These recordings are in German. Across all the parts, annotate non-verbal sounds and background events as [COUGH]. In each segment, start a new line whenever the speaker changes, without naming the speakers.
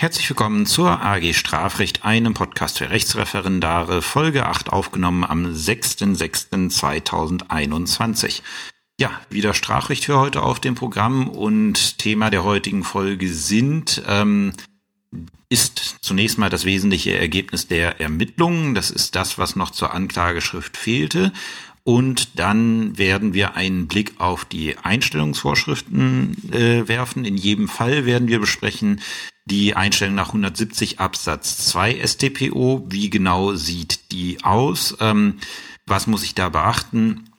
Herzlich willkommen zur AG Strafrecht, einem Podcast für Rechtsreferendare, Folge 8 aufgenommen am 6.6.2021. Ja, wieder Strafrecht für heute auf dem Programm und Thema der heutigen Folge sind, ähm, ist zunächst mal das wesentliche Ergebnis der Ermittlungen. Das ist das, was noch zur Anklageschrift fehlte. Und dann werden wir einen Blick auf die Einstellungsvorschriften äh, werfen. In jedem Fall werden wir besprechen, die Einstellung nach 170 Absatz 2 StPO. Wie genau sieht die aus? Ähm, was muss ich da beachten?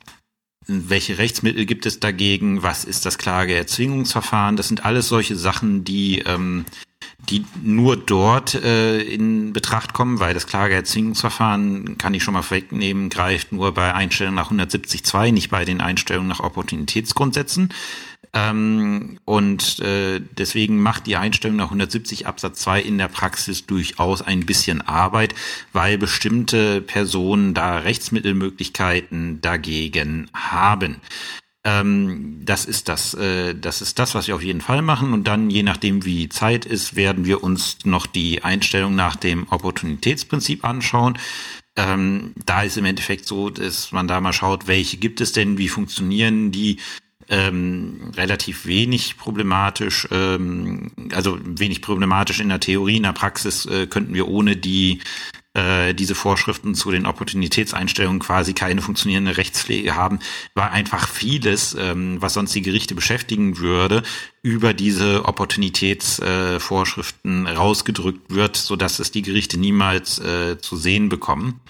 Welche Rechtsmittel gibt es dagegen? Was ist das Klageerzwingungsverfahren? Das sind alles solche Sachen, die ähm, die nur dort äh, in Betracht kommen, weil das Klageerzwingungsverfahren, kann ich schon mal vorwegnehmen, greift nur bei Einstellungen nach 170.2, nicht bei den Einstellungen nach Opportunitätsgrundsätzen. Ähm, und äh, deswegen macht die Einstellung nach 170 Absatz 2 in der Praxis durchaus ein bisschen Arbeit, weil bestimmte Personen da Rechtsmittelmöglichkeiten dagegen haben. Ähm, das ist das, äh, das ist das, was wir auf jeden Fall machen. Und dann, je nachdem wie Zeit ist, werden wir uns noch die Einstellung nach dem Opportunitätsprinzip anschauen. Ähm, da ist im Endeffekt so, dass man da mal schaut, welche gibt es denn, wie funktionieren die, ähm, relativ wenig problematisch, ähm, also wenig problematisch in der Theorie, in der Praxis äh, könnten wir ohne die äh, diese Vorschriften zu den Opportunitätseinstellungen quasi keine funktionierende Rechtspflege haben, weil einfach vieles, ähm, was sonst die Gerichte beschäftigen würde, über diese Opportunitätsvorschriften äh, rausgedrückt wird, so dass es die Gerichte niemals äh, zu sehen bekommen.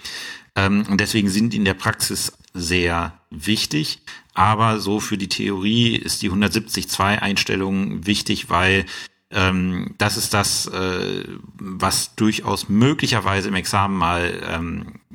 Ähm, und deswegen sind in der Praxis sehr wichtig. Aber so für die Theorie ist die 170.2 Einstellung wichtig, weil ähm, das ist das, äh, was durchaus möglicherweise im Examen mal ähm, äh,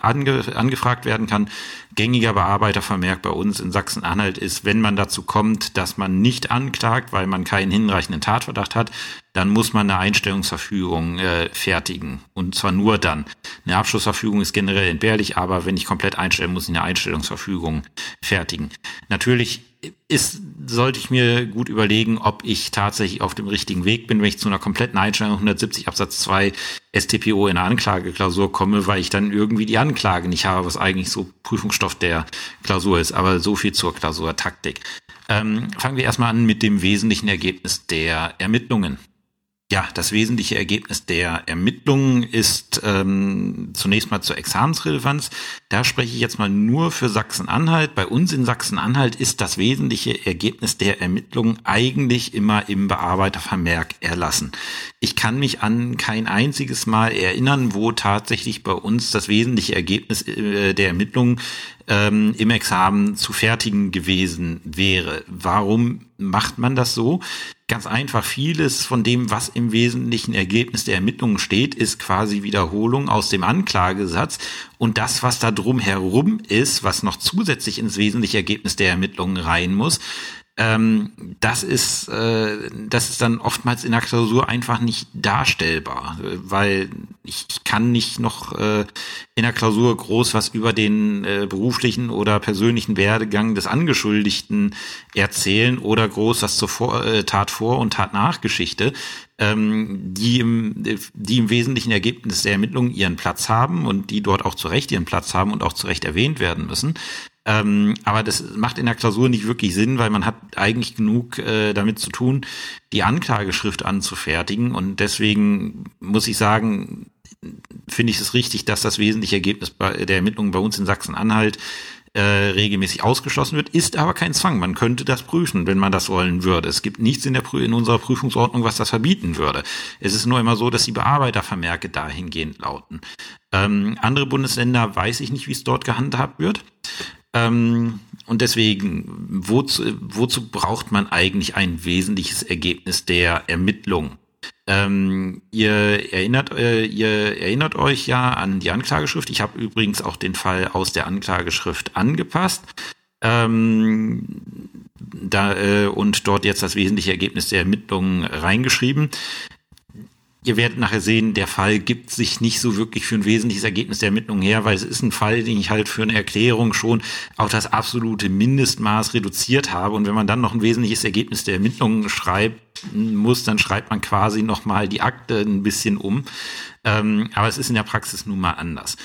ange, angefragt werden kann. Gängiger Bearbeitervermerk bei uns in Sachsen-Anhalt ist, wenn man dazu kommt, dass man nicht anklagt, weil man keinen hinreichenden Tatverdacht hat, dann muss man eine Einstellungsverfügung äh, fertigen. Und zwar nur dann. Eine Abschlussverfügung ist generell entbehrlich, aber wenn ich komplett einstellen, muss ich eine Einstellungsverfügung fertigen. Natürlich ist, sollte ich mir gut überlegen, ob ich tatsächlich auf dem richtigen Weg bin, wenn ich zu einer kompletten Einstellung 170 Absatz 2 STPO in der Anklageklausur komme, weil ich dann irgendwie die Anklage nicht habe, was eigentlich so Prüfungsstoff der Klausur ist. Aber so viel zur Klausurtaktik. Ähm, fangen wir erstmal an mit dem wesentlichen Ergebnis der Ermittlungen. Ja, das wesentliche Ergebnis der Ermittlungen ist ähm, zunächst mal zur Examensrelevanz. Da spreche ich jetzt mal nur für Sachsen-Anhalt. Bei uns in Sachsen-Anhalt ist das wesentliche Ergebnis der Ermittlungen eigentlich immer im Bearbeitervermerk erlassen. Ich kann mich an kein einziges Mal erinnern, wo tatsächlich bei uns das wesentliche Ergebnis äh, der Ermittlungen ähm, im Examen zu fertigen gewesen wäre. Warum macht man das so? Ganz einfach, vieles von dem, was im wesentlichen Ergebnis der Ermittlungen steht, ist quasi Wiederholung aus dem Anklagesatz. Und das, was da drum herum ist, was noch zusätzlich ins wesentliche Ergebnis der Ermittlungen rein muss, ähm, das ist, äh, das ist dann oftmals in der Klausur einfach nicht darstellbar, weil ich kann nicht noch äh, in der Klausur groß was über den äh, beruflichen oder persönlichen Werdegang des Angeschuldigten erzählen oder groß was zur vor, äh, Tat vor und Tat nach Geschichte, ähm, die, im, die im wesentlichen Ergebnis der Ermittlungen ihren Platz haben und die dort auch zu Recht ihren Platz haben und auch zu Recht erwähnt werden müssen. Ähm, aber das macht in der Klausur nicht wirklich Sinn, weil man hat eigentlich genug äh, damit zu tun, die Anklageschrift anzufertigen. Und deswegen muss ich sagen, finde ich es richtig, dass das wesentliche Ergebnis der Ermittlungen bei uns in Sachsen-Anhalt äh, regelmäßig ausgeschlossen wird, ist aber kein Zwang. Man könnte das prüfen, wenn man das wollen würde. Es gibt nichts in, der in unserer Prüfungsordnung, was das verbieten würde. Es ist nur immer so, dass die Bearbeitervermerke dahingehend lauten. Ähm, andere Bundesländer weiß ich nicht, wie es dort gehandhabt wird. Ähm, und deswegen, wozu, wozu braucht man eigentlich ein wesentliches Ergebnis der Ermittlung? Ähm, ihr erinnert, äh, ihr erinnert euch ja an die Anklageschrift. Ich habe übrigens auch den Fall aus der Anklageschrift angepasst. Ähm, da, äh, und dort jetzt das wesentliche Ergebnis der Ermittlungen reingeschrieben. Ihr werdet nachher sehen, der Fall gibt sich nicht so wirklich für ein wesentliches Ergebnis der Ermittlung her, weil es ist ein Fall, den ich halt für eine Erklärung schon auf das absolute Mindestmaß reduziert habe. Und wenn man dann noch ein wesentliches Ergebnis der Ermittlungen schreibt, muss, dann schreibt man quasi nochmal die Akte ein bisschen um. Ähm, aber es ist in der Praxis nun mal anders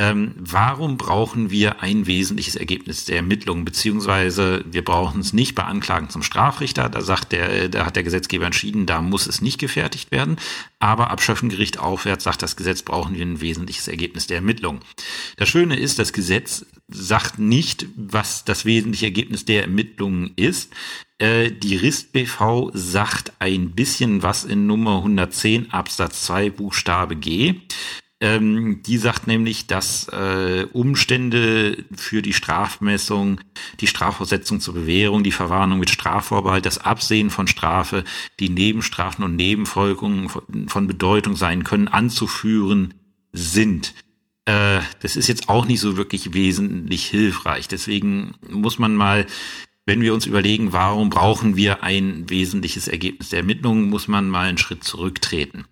ähm, warum brauchen wir ein wesentliches Ergebnis der Ermittlungen, beziehungsweise wir brauchen es nicht bei Anklagen zum Strafrichter, da sagt der, da hat der Gesetzgeber entschieden, da muss es nicht gefertigt werden, aber ab Schöffengericht aufwärts sagt das Gesetz, brauchen wir ein wesentliches Ergebnis der Ermittlungen. Das Schöne ist, das Gesetz sagt nicht, was das wesentliche Ergebnis der Ermittlungen ist. Äh, die RIST BV sagt ein bisschen was in Nummer 110 Absatz 2 Buchstabe G. Ähm, die sagt nämlich, dass äh, Umstände für die Strafmessung, die Strafversetzung zur Bewährung, die Verwarnung mit Strafvorbehalt, das Absehen von Strafe, die Nebenstrafen und Nebenfolgungen von, von Bedeutung sein können, anzuführen sind. Äh, das ist jetzt auch nicht so wirklich wesentlich hilfreich. Deswegen muss man mal wenn wir uns überlegen, warum brauchen wir ein wesentliches Ergebnis der Ermittlungen, muss man mal einen Schritt zurücktreten.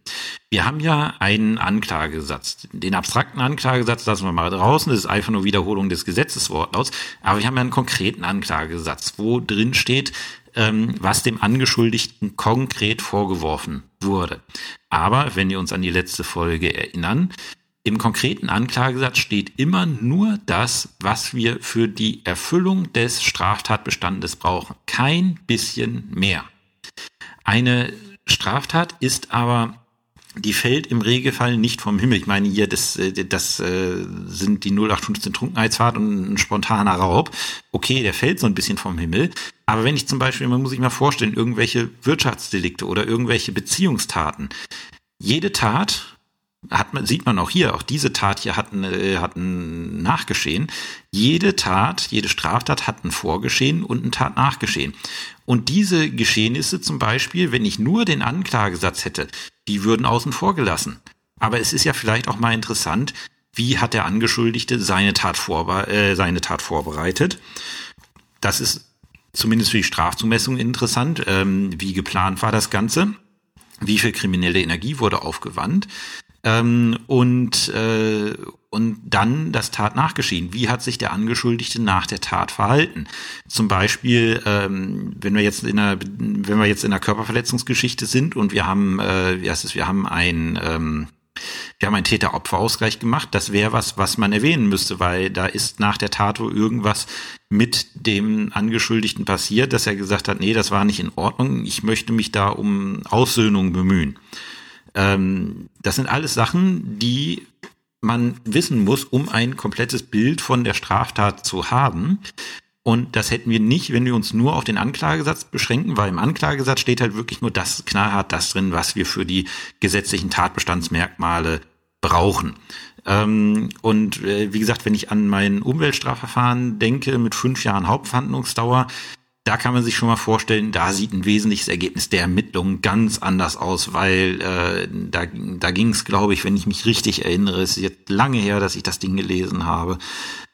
Wir haben ja einen Anklagesatz. Den abstrakten Anklagesatz lassen wir mal draußen. Das ist einfach nur Wiederholung des Gesetzeswortlauts. Aber wir haben ja einen konkreten Anklagesatz, wo drin steht, ähm, was dem Angeschuldigten konkret vorgeworfen wurde. Aber wenn wir uns an die letzte Folge erinnern, im konkreten Anklagesatz steht immer nur das, was wir für die Erfüllung des Straftatbestandes brauchen. Kein bisschen mehr. Eine Straftat ist aber die fällt im Regelfall nicht vom Himmel. Ich meine hier, das, äh, das äh, sind die 0815 Trunkenheitsfahrt und ein spontaner Raub. Okay, der fällt so ein bisschen vom Himmel. Aber wenn ich zum Beispiel, man muss sich mal vorstellen, irgendwelche Wirtschaftsdelikte oder irgendwelche Beziehungstaten. Jede Tat hat man, sieht man auch hier, auch diese Tat hier hat, äh, hat ein Nachgeschehen. Jede Tat, jede Straftat hat ein Vorgeschehen und ein Tatnachgeschehen. Und diese Geschehnisse zum Beispiel, wenn ich nur den Anklagesatz hätte, die würden außen vor gelassen. Aber es ist ja vielleicht auch mal interessant, wie hat der Angeschuldigte seine Tat, vorbe äh, seine Tat vorbereitet. Das ist zumindest für die Strafzumessung interessant. Ähm, wie geplant war das Ganze? Wie viel kriminelle Energie wurde aufgewandt? Ähm, und, äh, und dann das Tat nachgeschehen. Wie hat sich der Angeschuldigte nach der Tat verhalten? Zum Beispiel, ähm, wenn wir jetzt in einer, wenn wir jetzt in einer Körperverletzungsgeschichte sind und wir haben, äh, wie heißt es, wir haben ein, ähm, wir haben einen Täter-Opfer-Ausgleich gemacht. Das wäre was, was man erwähnen müsste, weil da ist nach der Tat wo irgendwas mit dem Angeschuldigten passiert, dass er gesagt hat, nee, das war nicht in Ordnung. Ich möchte mich da um Aussöhnung bemühen. Ähm, das sind alles Sachen, die man wissen muss, um ein komplettes Bild von der Straftat zu haben. Und das hätten wir nicht, wenn wir uns nur auf den Anklagesatz beschränken, weil im Anklagesatz steht halt wirklich nur das knallhart das drin, was wir für die gesetzlichen Tatbestandsmerkmale brauchen. Ähm, und äh, wie gesagt, wenn ich an mein Umweltstrafverfahren denke mit fünf Jahren Hauptverhandlungsdauer, da kann man sich schon mal vorstellen, da sieht ein wesentliches Ergebnis der Ermittlungen ganz anders aus, weil äh, da, da ging es, glaube ich, wenn ich mich richtig erinnere, ist jetzt lange her, dass ich das Ding gelesen habe,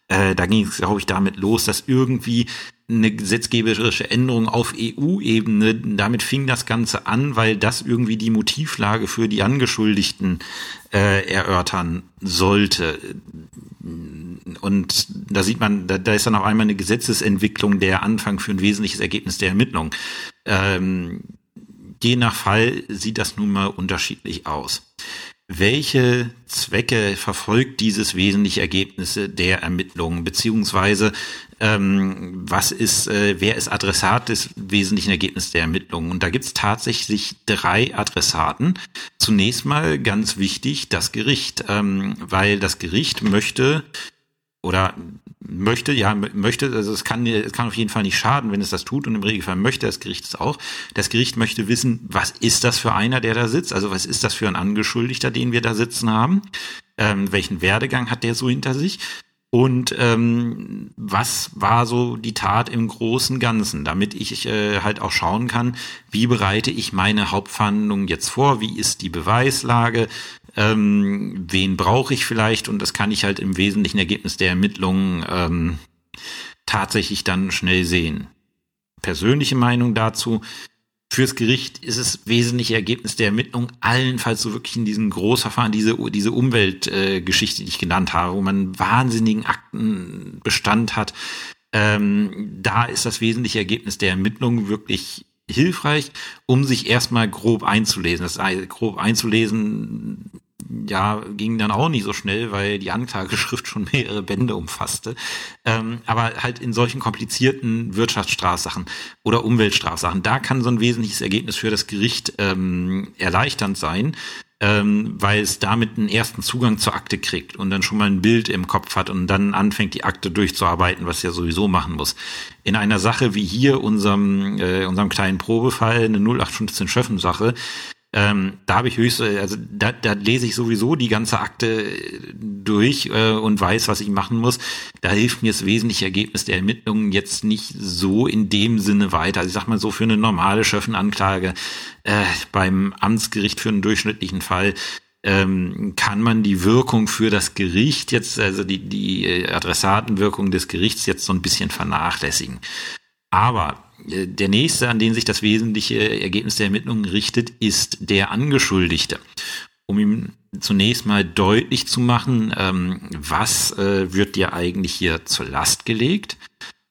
äh, da ging es, glaube ich, damit los, dass irgendwie eine gesetzgeberische Änderung auf EU-Ebene, damit fing das Ganze an, weil das irgendwie die Motivlage für die Angeschuldigten äh, erörtern sollte. Und da sieht man, da, da ist dann auf einmal eine Gesetzesentwicklung der Anfang für ein wesentliches Ergebnis der Ermittlung. Ähm, je nach Fall sieht das nun mal unterschiedlich aus welche Zwecke verfolgt dieses wesentliche Ergebnisse der Ermittlungen, beziehungsweise ähm, was ist, äh, wer ist Adressat des wesentlichen Ergebnisses der Ermittlungen? Und da gibt es tatsächlich drei Adressaten. Zunächst mal ganz wichtig das Gericht, ähm, weil das Gericht möchte oder möchte, ja, möchte, also es kann, es kann auf jeden Fall nicht schaden, wenn es das tut und im Regelfall möchte das Gericht es auch. Das Gericht möchte wissen, was ist das für einer, der da sitzt? Also was ist das für ein Angeschuldigter, den wir da sitzen haben? Ähm, welchen Werdegang hat der so hinter sich? Und ähm, was war so die Tat im großen Ganzen, damit ich äh, halt auch schauen kann, wie bereite ich meine Hauptverhandlung jetzt vor, wie ist die Beweislage, ähm, wen brauche ich vielleicht und das kann ich halt im wesentlichen Ergebnis der Ermittlungen ähm, tatsächlich dann schnell sehen. Persönliche Meinung dazu. Fürs Gericht ist es wesentliche Ergebnis der Ermittlung allenfalls so wirklich in diesem Großverfahren, diese, diese Umweltgeschichte, äh, die ich genannt habe, wo man einen wahnsinnigen Aktenbestand hat. Ähm, da ist das wesentliche Ergebnis der Ermittlung wirklich hilfreich, um sich erstmal grob einzulesen. Das heißt, grob einzulesen ja, ging dann auch nicht so schnell, weil die Anklageschrift schon mehrere Bände umfasste. Ähm, aber halt in solchen komplizierten Wirtschaftsstrafsachen oder Umweltstrafsachen, da kann so ein wesentliches Ergebnis für das Gericht ähm, erleichternd sein, ähm, weil es damit einen ersten Zugang zur Akte kriegt und dann schon mal ein Bild im Kopf hat und dann anfängt, die Akte durchzuarbeiten, was er sowieso machen muss. In einer Sache wie hier, unserem, äh, unserem kleinen Probefall, eine 0815 Schöffen-Sache, ähm, da habe ich höchst, also da, da lese ich sowieso die ganze Akte durch äh, und weiß, was ich machen muss. Da hilft mir das wesentliche Ergebnis der Ermittlungen jetzt nicht so in dem Sinne weiter. Also ich sag mal so für eine normale Schöffenanklage äh, beim Amtsgericht für einen durchschnittlichen Fall ähm, kann man die Wirkung für das Gericht jetzt, also die, die Adressatenwirkung des Gerichts jetzt so ein bisschen vernachlässigen. Aber äh, der nächste, an den sich das wesentliche Ergebnis der Ermittlungen richtet, ist der Angeschuldigte. Um ihm zunächst mal deutlich zu machen, ähm, was äh, wird dir eigentlich hier zur Last gelegt.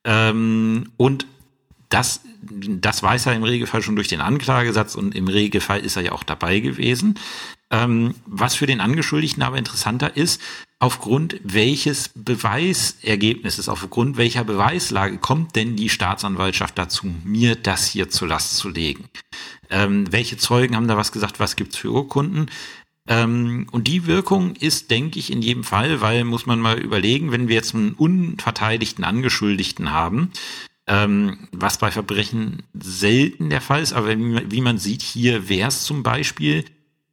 Ähm, und das, das weiß er im Regelfall schon durch den Anklagesatz und im Regelfall ist er ja auch dabei gewesen. Ähm, was für den Angeschuldigten aber interessanter ist, aufgrund welches Beweisergebnisses, aufgrund welcher Beweislage kommt denn die Staatsanwaltschaft dazu, mir das hier zur Last zu legen? Ähm, welche Zeugen haben da was gesagt, was gibt's für Urkunden? Ähm, und die Wirkung ist, denke ich, in jedem Fall, weil muss man mal überlegen, wenn wir jetzt einen unverteidigten Angeschuldigten haben, ähm, was bei Verbrechen selten der Fall ist, aber wie, man sieht, hier wäre es zum Beispiel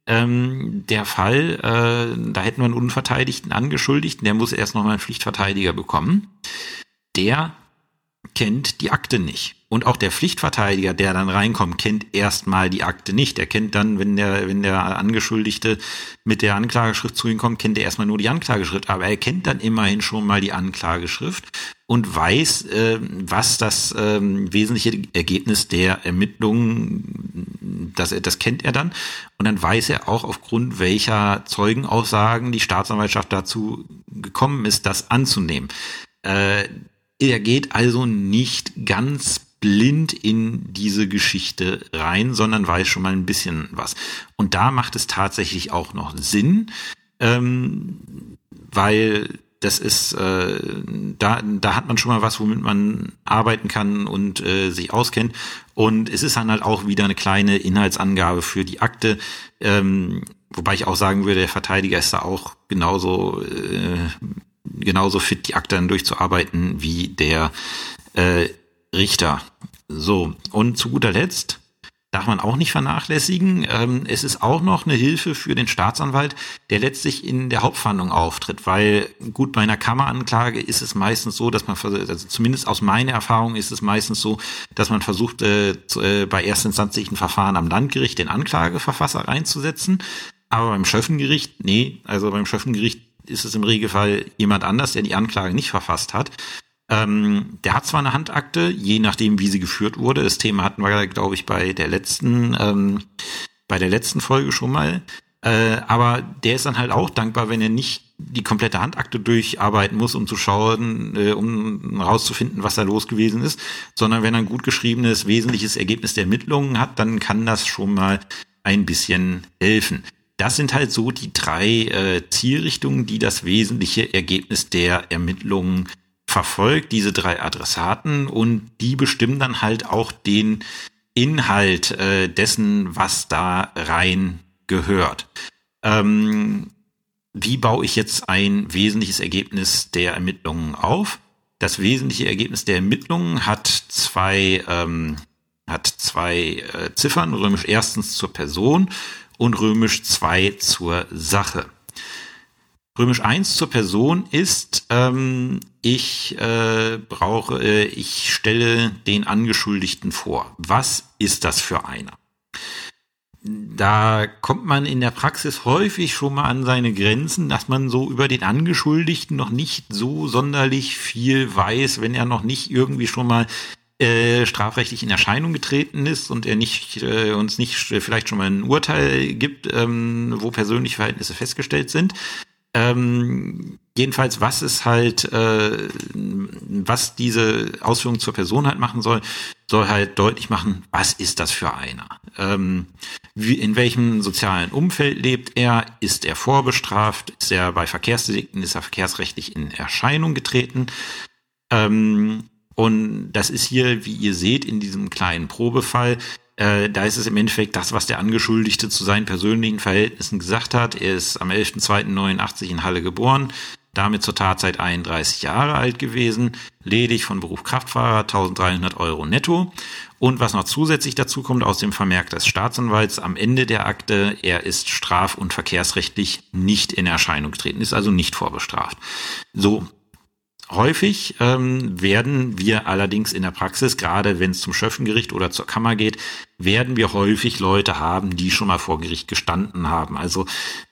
ähm, der Fall, äh, da hätten wir einen unverteidigten Angeschuldigten, der muss erst nochmal einen Pflichtverteidiger bekommen. Der kennt die Akte nicht. Und auch der Pflichtverteidiger, der dann reinkommt, kennt erstmal die Akte nicht. Er kennt dann, wenn der, wenn der Angeschuldigte mit der Anklageschrift zu ihm kommt, kennt er erstmal nur die Anklageschrift. Aber er kennt dann immerhin schon mal die Anklageschrift und weiß, äh, was das äh, wesentliche Ergebnis der Ermittlungen, das, das kennt er dann. Und dann weiß er auch, aufgrund welcher Zeugenaussagen die Staatsanwaltschaft dazu gekommen ist, das anzunehmen. Äh, er geht also nicht ganz blind in diese Geschichte rein, sondern weiß schon mal ein bisschen was. Und da macht es tatsächlich auch noch Sinn, ähm, weil das ist, äh, da, da hat man schon mal was, womit man arbeiten kann und äh, sich auskennt. Und es ist dann halt auch wieder eine kleine Inhaltsangabe für die Akte. Ähm, wobei ich auch sagen würde, der Verteidiger ist da auch genauso äh, genauso fit, die Akte dann durchzuarbeiten wie der äh, Richter. So, und zu guter Letzt darf man auch nicht vernachlässigen. Ähm, es ist auch noch eine Hilfe für den Staatsanwalt, der letztlich in der Hauptverhandlung auftritt, weil gut bei einer Kammeranklage ist es meistens so, dass man, also zumindest aus meiner Erfahrung ist es meistens so, dass man versucht, äh, äh, bei erstinstanzlichen Verfahren am Landgericht den Anklageverfasser reinzusetzen. Aber beim Schöffengericht, nee, also beim Schöffengericht ist es im Regelfall jemand anders, der die Anklage nicht verfasst hat. Ähm, der hat zwar eine Handakte, je nachdem, wie sie geführt wurde. Das Thema hatten wir, glaube ich, bei der letzten, ähm, bei der letzten Folge schon mal. Äh, aber der ist dann halt auch dankbar, wenn er nicht die komplette Handakte durcharbeiten muss, um zu schauen, äh, um herauszufinden, was da los gewesen ist, sondern wenn er ein gut geschriebenes, wesentliches Ergebnis der Ermittlungen hat, dann kann das schon mal ein bisschen helfen das sind halt so die drei äh, Zielrichtungen, die das wesentliche Ergebnis der Ermittlungen verfolgt, diese drei Adressaten und die bestimmen dann halt auch den Inhalt äh, dessen, was da rein gehört. Ähm, wie baue ich jetzt ein wesentliches Ergebnis der Ermittlungen auf? Das wesentliche Ergebnis der Ermittlungen hat zwei, ähm, hat zwei äh, Ziffern, römisch erstens zur Person und römisch 2 zur Sache. Römisch 1 zur Person ist, ähm, ich äh, brauche, äh, ich stelle den Angeschuldigten vor. Was ist das für einer? Da kommt man in der Praxis häufig schon mal an seine Grenzen, dass man so über den Angeschuldigten noch nicht so sonderlich viel weiß, wenn er noch nicht irgendwie schon mal äh, strafrechtlich in Erscheinung getreten ist und er nicht äh, uns nicht äh, vielleicht schon mal ein Urteil gibt, ähm, wo persönliche Verhältnisse festgestellt sind. Ähm, jedenfalls, was es halt, äh, was diese Ausführung zur Person halt machen soll, soll halt deutlich machen, was ist das für einer? Ähm, wie, in welchem sozialen Umfeld lebt er? Ist er vorbestraft? Ist er bei Verkehrsdelikten? Ist er verkehrsrechtlich in Erscheinung getreten? Ähm, und das ist hier, wie ihr seht, in diesem kleinen Probefall, äh, da ist es im Endeffekt das, was der Angeschuldigte zu seinen persönlichen Verhältnissen gesagt hat. Er ist am 11.02.89 in Halle geboren, damit zur Tatzeit 31 Jahre alt gewesen, ledig von Beruf Kraftfahrer, 1300 Euro netto. Und was noch zusätzlich dazu kommt aus dem Vermerk des Staatsanwalts am Ende der Akte, er ist straf- und verkehrsrechtlich nicht in Erscheinung getreten, ist also nicht vorbestraft. So, Häufig ähm, werden wir allerdings in der Praxis, gerade wenn es zum Schöffengericht oder zur Kammer geht, werden wir häufig Leute haben, die schon mal vor Gericht gestanden haben. Also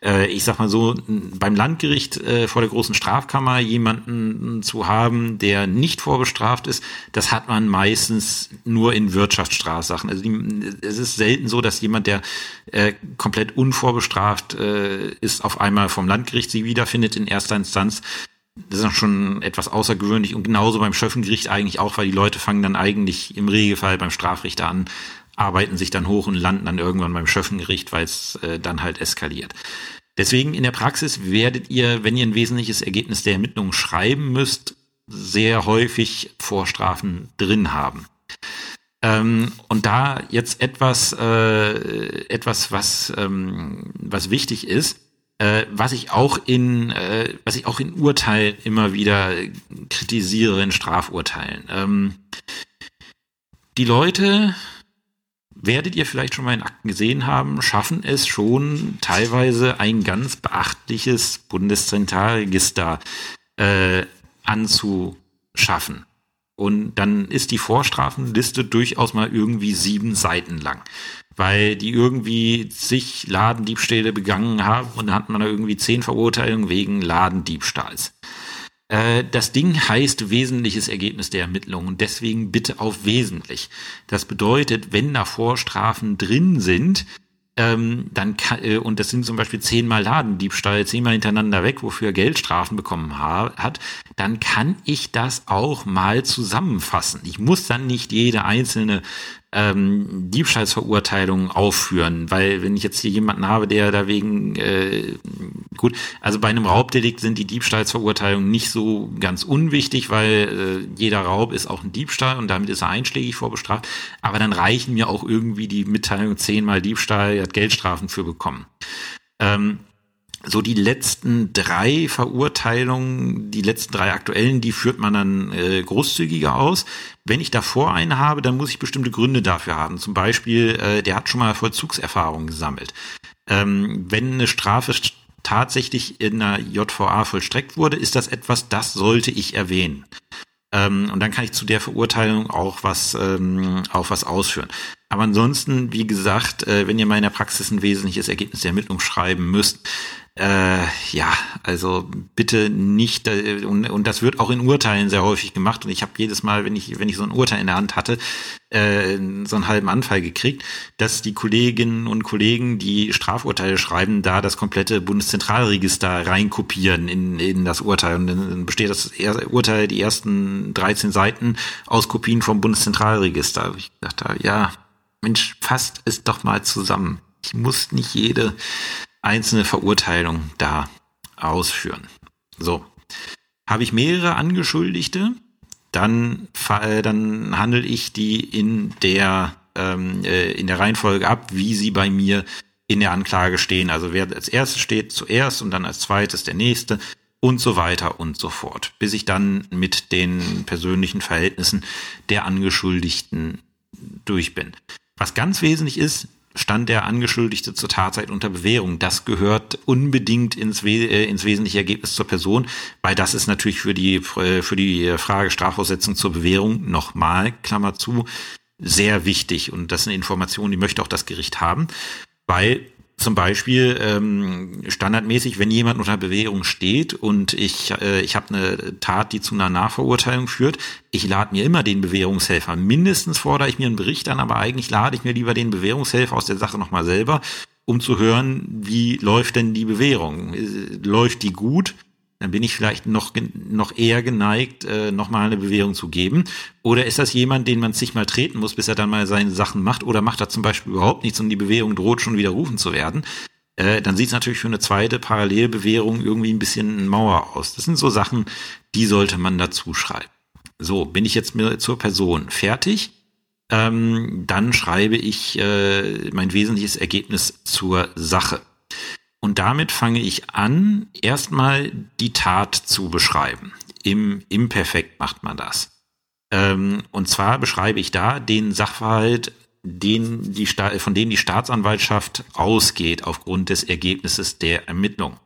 äh, ich sag mal so, beim Landgericht äh, vor der großen Strafkammer jemanden zu haben, der nicht vorbestraft ist, das hat man meistens nur in Wirtschaftsstrafsachen. Also die, es ist selten so, dass jemand, der äh, komplett unvorbestraft äh, ist, auf einmal vom Landgericht sie wiederfindet in erster Instanz das ist schon etwas außergewöhnlich und genauso beim Schöffengericht eigentlich auch, weil die Leute fangen dann eigentlich im Regelfall beim Strafrichter an, arbeiten sich dann hoch und landen dann irgendwann beim Schöffengericht, weil es äh, dann halt eskaliert. Deswegen in der Praxis werdet ihr, wenn ihr ein wesentliches Ergebnis der Ermittlungen schreiben müsst, sehr häufig Vorstrafen drin haben. Ähm, und da jetzt etwas, äh, etwas, was, ähm, was wichtig ist, äh, was ich auch in, äh, was ich auch in Urteilen immer wieder kritisiere, in Strafurteilen. Ähm, die Leute, werdet ihr vielleicht schon mal in Akten gesehen haben, schaffen es schon teilweise ein ganz beachtliches Bundeszentralregister äh, anzuschaffen. Und dann ist die Vorstrafenliste durchaus mal irgendwie sieben Seiten lang weil die irgendwie zig Ladendiebstähle begangen haben und dann hat man da irgendwie zehn Verurteilungen wegen Ladendiebstahls. Äh, das Ding heißt wesentliches Ergebnis der Ermittlungen und deswegen bitte auf wesentlich. Das bedeutet, wenn da Vorstrafen drin sind, ähm, dann kann, äh, und das sind zum Beispiel zehnmal Ladendiebstahl, zehnmal hintereinander weg, wofür er Geldstrafen bekommen ha hat, dann kann ich das auch mal zusammenfassen. Ich muss dann nicht jede einzelne ähm, Diebstahlsverurteilungen aufführen, weil wenn ich jetzt hier jemanden habe, der da wegen äh, gut, also bei einem Raubdelikt sind die Diebstahlsverurteilungen nicht so ganz unwichtig, weil äh, jeder Raub ist auch ein Diebstahl und damit ist er einschlägig vorbestraft, aber dann reichen mir auch irgendwie die Mitteilung zehnmal Diebstahl, er hat Geldstrafen für bekommen. Ähm, so die letzten drei Verurteilungen, die letzten drei aktuellen, die führt man dann äh, großzügiger aus. Wenn ich davor eine habe, dann muss ich bestimmte Gründe dafür haben. Zum Beispiel, äh, der hat schon mal Vollzugserfahrung gesammelt. Ähm, wenn eine Strafe tatsächlich in einer JVA vollstreckt wurde, ist das etwas, das sollte ich erwähnen. Ähm, und dann kann ich zu der Verurteilung auch was, ähm, auch was ausführen. Aber ansonsten, wie gesagt, äh, wenn ihr mal in der Praxis ein wesentliches Ergebnis der Ermittlung schreiben müsst, äh, ja, also bitte nicht, äh, und, und das wird auch in Urteilen sehr häufig gemacht. Und ich habe jedes Mal, wenn ich, wenn ich so ein Urteil in der Hand hatte, äh, so einen halben Anfall gekriegt, dass die Kolleginnen und Kollegen, die Strafurteile schreiben, da das komplette Bundeszentralregister reinkopieren in, in das Urteil. Und dann besteht das Urteil, die ersten 13 Seiten aus Kopien vom Bundeszentralregister. Ich dachte, ja, Mensch, fasst es doch mal zusammen. Ich muss nicht jede einzelne Verurteilung da ausführen. So. Habe ich mehrere Angeschuldigte, dann, dann handle ich die in der, ähm, äh, in der Reihenfolge ab, wie sie bei mir in der Anklage stehen. Also wer als erstes steht zuerst und dann als zweites der nächste und so weiter und so fort, bis ich dann mit den persönlichen Verhältnissen der Angeschuldigten durch bin. Was ganz wesentlich ist, stand der Angeschuldigte zur Tatzeit unter Bewährung. Das gehört unbedingt ins, We äh, ins wesentliche Ergebnis zur Person, weil das ist natürlich für die, äh, für die Frage Strafaussetzung zur Bewährung nochmal, Klammer zu, sehr wichtig. Und das ist eine Information, die möchte auch das Gericht haben, weil zum Beispiel ähm, standardmäßig, wenn jemand unter Bewährung steht und ich, äh, ich habe eine Tat, die zu einer Nachverurteilung führt, ich lade mir immer den Bewährungshelfer. Mindestens fordere ich mir einen Bericht an, aber eigentlich lade ich mir lieber den Bewährungshelfer aus der Sache nochmal selber, um zu hören, wie läuft denn die Bewährung? Läuft die gut? Dann bin ich vielleicht noch, noch eher geneigt, äh, nochmal eine Bewährung zu geben. Oder ist das jemand, den man sich mal treten muss, bis er dann mal seine Sachen macht? Oder macht er zum Beispiel überhaupt nichts und die Bewährung droht schon widerrufen zu werden? Äh, dann sieht es natürlich für eine zweite Parallelbewährung irgendwie ein bisschen Mauer aus. Das sind so Sachen, die sollte man dazu schreiben. So, bin ich jetzt mir zur Person fertig? Ähm, dann schreibe ich äh, mein wesentliches Ergebnis zur Sache. Und damit fange ich an, erstmal die Tat zu beschreiben. Im Imperfekt macht man das. Ähm, und zwar beschreibe ich da den Sachverhalt, den die von dem die Staatsanwaltschaft ausgeht aufgrund des Ergebnisses der Ermittlung.